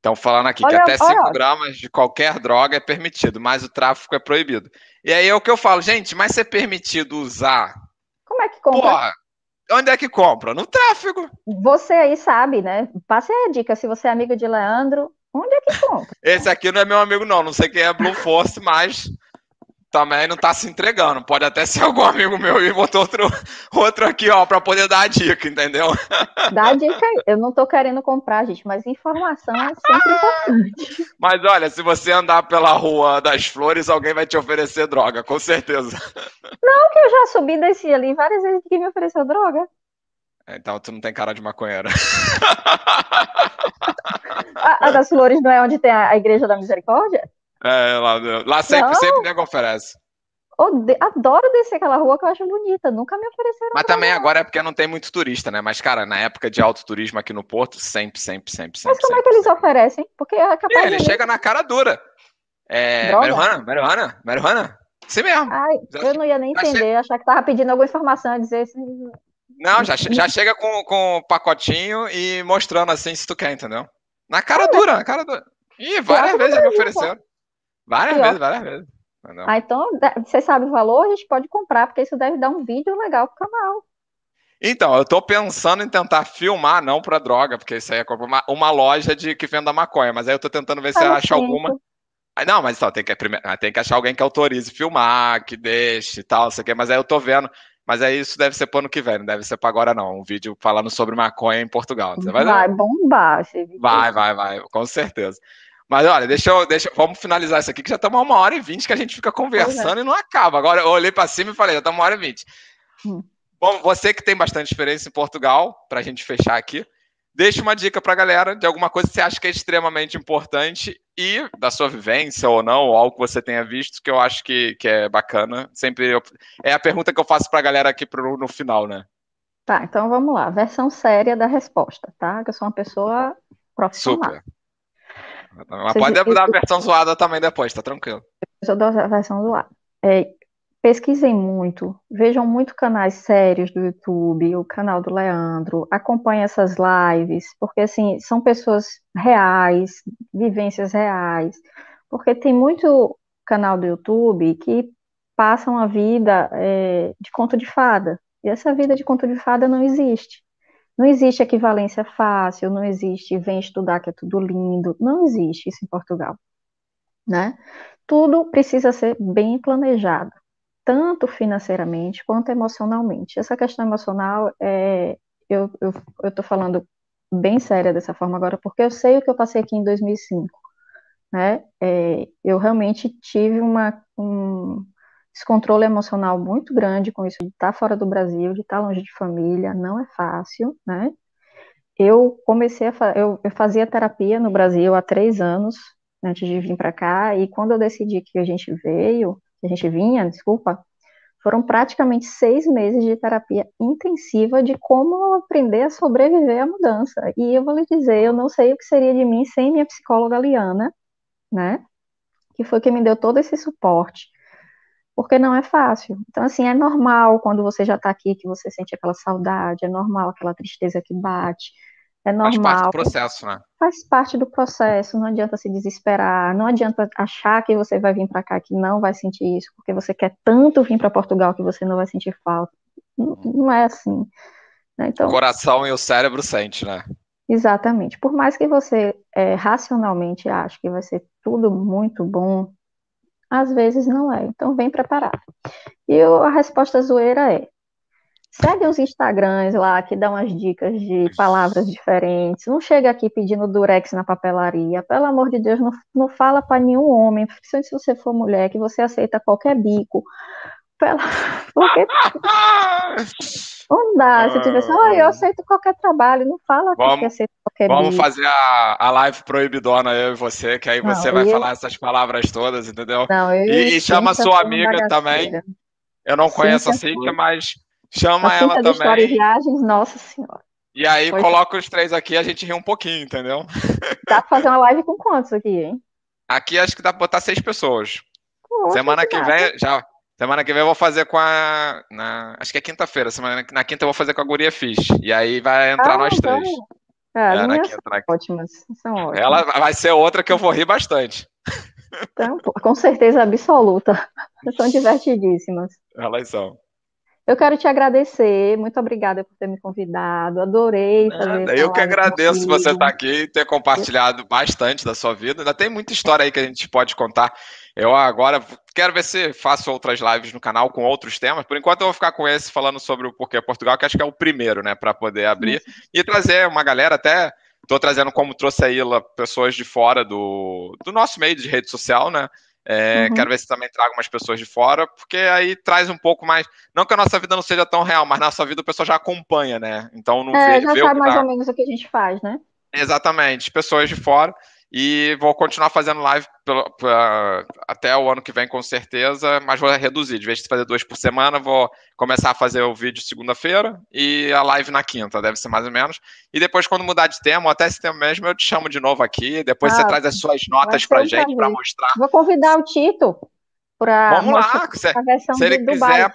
Estão falando aqui olha, que até 5 gramas de qualquer droga é permitido, mas o tráfico é proibido. E aí é o que eu falo, gente, mas se é permitido usar. Como é que compra? Porra, onde é que compra? No tráfico. Você aí sabe, né? Passe a dica, se você é amigo de Leandro, onde é que compra? Esse aqui não é meu amigo, não. Não sei quem é Blue Force, mas também não tá se entregando. Pode até ser algum amigo meu e botou outro, outro aqui, ó, para poder dar a dica, entendeu? Dá a dica aí. Eu não tô querendo comprar, gente, mas informação é sempre importante. Mas olha, se você andar pela rua das flores, alguém vai te oferecer droga, com certeza. Não, que eu já subi desse ali várias vezes que me ofereceu droga. Então tu não tem cara de maconheira. A, a das flores não é onde tem a, a igreja da misericórdia? É, lá, lá sempre, sempre nego oferece. Adoro descer aquela rua que eu acho bonita. Nunca me ofereceram. Mas também agora é porque não tem muito turista, né? Mas, cara, na época de alto turismo aqui no Porto, sempre, sempre, sempre, sempre. Mas como sempre, é que eles oferecem? Porque é capaz. Ele chega na cara dura. É. Marihuana, marihuana, marihuana. Sim mesmo. Ai, eu não ia nem entender, achar que tava pedindo alguma informação, dizer assim. Não, já, já chega com, com o pacotinho e mostrando assim se tu quer, entendeu? Na cara dura, na cara dura. Ih, várias vezes me ofereceram. Várias vezes, várias vezes. Ah, então, você sabe o valor, a gente pode comprar, porque isso deve dar um vídeo legal pro canal. Então, eu tô pensando em tentar filmar, não pra droga, porque isso aí é uma, uma loja de que venda maconha, mas aí eu tô tentando ver se eu acho alguma. Não, mas só tem que, tem que achar alguém que autorize filmar, que deixe e tal, não sei o quê. Mas aí eu tô vendo. Mas aí isso deve ser pro ano que vem, não deve ser para agora, não. Um vídeo falando sobre maconha em Portugal. Você vai, vai bombar. Vai, vai, vai, com certeza. Mas olha, deixa eu, deixa, vamos finalizar isso aqui, que já estamos uma hora e vinte que a gente fica conversando é. e não acaba. Agora eu olhei para cima e falei, já estamos uma hora e vinte. Hum. Bom, você que tem bastante experiência em Portugal, para a gente fechar aqui, deixe uma dica para a galera de alguma coisa que você acha que é extremamente importante e da sua vivência ou não, ou algo que você tenha visto que eu acho que, que é bacana. Sempre eu, é a pergunta que eu faço para a galera aqui pro, no final, né? Tá, então vamos lá. Versão séria da resposta, tá? Que eu sou uma pessoa profissional. Super. Mas pode dar a versão zoada também depois, tá tranquilo. Eu dou a versão zoada. É, pesquisem muito, vejam muito canais sérios do YouTube, o canal do Leandro, acompanhem essas lives, porque assim, são pessoas reais, vivências reais, porque tem muito canal do YouTube que passam a vida é, de conto de fada, e essa vida de conto de fada não existe. Não existe equivalência fácil, não existe vem estudar que é tudo lindo, não existe isso em Portugal, né? Tudo precisa ser bem planejado, tanto financeiramente quanto emocionalmente. Essa questão emocional, é, eu estou falando bem séria dessa forma agora, porque eu sei o que eu passei aqui em 2005, né? É, eu realmente tive uma, um, descontrole emocional muito grande com isso de estar fora do Brasil, de estar longe de família, não é fácil, né? Eu comecei a eu, eu fazia terapia no Brasil há três anos antes de vir para cá e quando eu decidi que a gente veio, que a gente vinha, desculpa, foram praticamente seis meses de terapia intensiva de como aprender a sobreviver à mudança. E eu vou lhe dizer, eu não sei o que seria de mim sem minha psicóloga Liana, né? Que foi quem me deu todo esse suporte porque não é fácil. Então, assim, é normal quando você já está aqui que você sente aquela saudade, é normal aquela tristeza que bate, é normal. Faz parte do processo, né? Faz parte do processo, não adianta se desesperar, não adianta achar que você vai vir para cá que não vai sentir isso, porque você quer tanto vir para Portugal que você não vai sentir falta. Não, não é assim. Né? Então, o coração e o cérebro sente, né? Exatamente. Por mais que você é, racionalmente ache que vai ser tudo muito bom, às vezes não é. Então, vem preparado. E a resposta zoeira é: segue os Instagrams lá que dão umas dicas de palavras diferentes. Não chega aqui pedindo durex na papelaria. Pelo amor de Deus, não, não fala para nenhum homem, principalmente se você for mulher, que você aceita qualquer bico. Pela... Porque não dá. Se tiver assim, oh, eu aceito qualquer trabalho, não fala vamos, que aceita qualquer Vamos bico. fazer a, a live proibidona, eu e você, que aí não, você vai eu... falar essas palavras todas, entendeu? Não, e, e chama sua amiga também. Eu não conheço a Cíntia, mas chama a ela também. História e viagens, nossa senhora. E aí Foi. coloca os três aqui a gente ri um pouquinho, entendeu? Dá pra fazer uma live com quantos aqui, hein? Aqui acho que dá pra botar seis pessoas. Semana que, que vem, já, Semana que vem eu vou fazer com a. Na, acho que é quinta-feira. Semana na quinta eu vou fazer com a Guria Fish. E aí vai entrar ah, nós então. três. É, é, na quinta, na... ótimas. São ótimas. Ela vai ser outra que eu vou rir bastante. Então, com certeza absoluta. São divertidíssimas. Elas são. Eu quero te agradecer, muito obrigada por ter me convidado, adorei fazer. eu que agradeço você estar aqui e ter compartilhado bastante da sua vida. Ainda tem muita história aí que a gente pode contar. Eu agora quero ver se faço outras lives no canal com outros temas. Por enquanto eu vou ficar com esse falando sobre o porquê Portugal, que acho que é o primeiro, né, para poder abrir e trazer uma galera até Estou trazendo, como trouxe a Ila, pessoas de fora do, do nosso meio de rede social, né? É, uhum. Quero ver se também trago umas pessoas de fora, porque aí traz um pouco mais. Não que a nossa vida não seja tão real, mas na nossa vida o pessoal já acompanha, né? Então não é, vê, já vê sabe mais tá... ou menos o que a gente faz, né? Exatamente, pessoas de fora. E vou continuar fazendo live pelo, pra, até o ano que vem, com certeza, mas vou reduzir. De vez de fazer duas por semana, vou começar a fazer o vídeo segunda-feira e a live na quinta, deve ser mais ou menos. E depois, quando mudar de tema, ou até esse tema mesmo, eu te chamo de novo aqui. Depois ah, você traz as suas notas pra gente, para mostrar. Vou convidar o Tito para. Vamos lá, se, se ele quiser.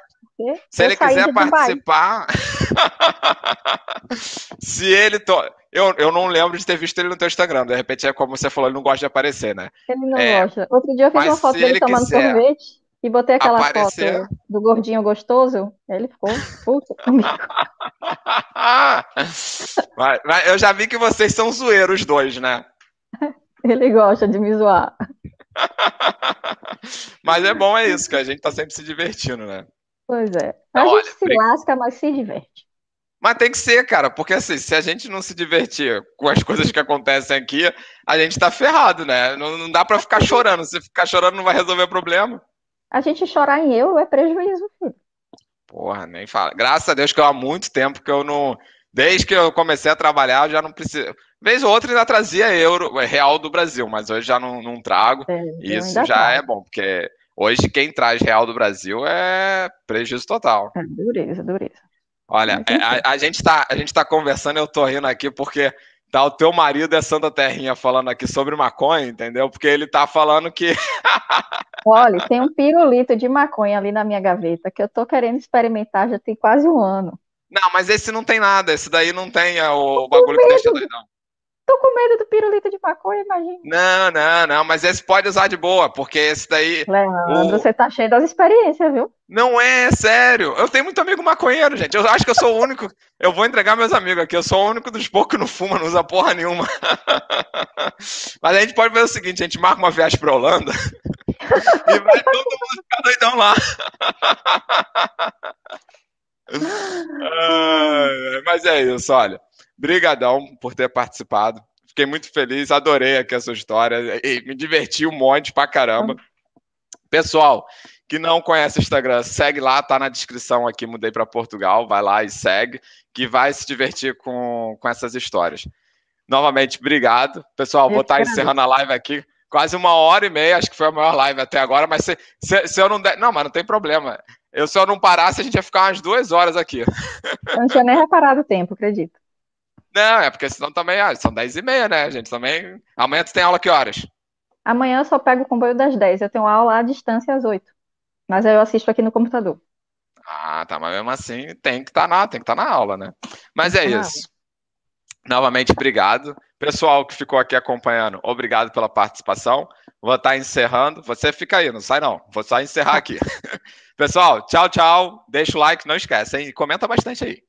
Se ele quiser participar. se ele. To... Eu, eu não lembro de ter visto ele no teu Instagram. De repente, é como você falou, ele não gosta de aparecer, né? Ele não é, gosta. Outro dia eu fiz uma foto dele tomando sorvete e botei aquela aparecer... foto do gordinho gostoso. Ele ficou puto comigo. mas, mas eu já vi que vocês são zoeiros, dois, né? Ele gosta de me zoar. mas é bom, é isso, que a gente tá sempre se divertindo, né? Pois é. A gente olha, se lasca, mas se diverte. Mas tem que ser, cara, porque assim, se a gente não se divertir com as coisas que acontecem aqui, a gente tá ferrado, né? Não, não dá para ficar chorando. Se ficar chorando, não vai resolver o problema. A gente chorar em eu é prejuízo, filho. Porra, nem fala. Graças a Deus que eu há muito tempo que eu não. Desde que eu comecei a trabalhar, eu já não preciso. Vez ou outra ainda trazia euro, é, real do Brasil, mas hoje já não, não trago. É, isso já é bom, porque hoje quem traz real do Brasil é prejuízo total. É dureza, dureza. Olha, é, a, a, gente tá, a gente tá conversando, eu tô rindo aqui porque tá o teu marido é Santa Terrinha falando aqui sobre maconha, entendeu? Porque ele tá falando que. Olha, tem um pirulito de maconha ali na minha gaveta que eu tô querendo experimentar já tem quase um ano. Não, mas esse não tem nada, esse daí não tem é, o bagulho que deixa doidão. Tô com medo do pirulito de maconha, imagina. Não, não, não, mas esse pode usar de boa, porque esse daí. Leandro, o... você tá cheio das experiências, viu? Não é, sério. Eu tenho muito amigo maconheiro, gente. Eu acho que eu sou o único. Eu vou entregar meus amigos aqui. Eu sou o único dos poucos que não fuma, não usa porra nenhuma. mas a gente pode ver o seguinte: a gente marca uma viagem pra Holanda e vai todo mundo ficar doidão lá. mas é isso, olha. Brigadão por ter participado. Fiquei muito feliz, adorei aqui a sua história e me diverti um monte pra caramba. Pessoal, que não conhece o Instagram, segue lá, tá na descrição aqui, mudei para Portugal, vai lá e segue, que vai se divertir com, com essas histórias. Novamente, obrigado. Pessoal, vou estar tá encerrando a live aqui, quase uma hora e meia, acho que foi a maior live até agora, mas se, se, se eu não der. Não, mas não tem problema. Eu se eu não parasse, a gente ia ficar umas duas horas aqui. Eu não tinha nem reparado o tempo, acredito. Não, é porque senão também, ah, são 10 e meia, né, gente? Também. Amanhã tu tem aula que horas? Amanhã eu só pego o comboio das 10. Eu tenho aula à distância às 8. Mas eu assisto aqui no computador. Ah, tá, mas mesmo assim tem que estar tá na, tem que estar tá na aula, né? Mas é isso. Novamente, obrigado. Pessoal que ficou aqui acompanhando, obrigado pela participação. Vou estar tá encerrando. Você fica aí, não sai não. Vou só encerrar aqui. Pessoal, tchau, tchau. Deixa o like, não esquece, hein? E comenta bastante aí.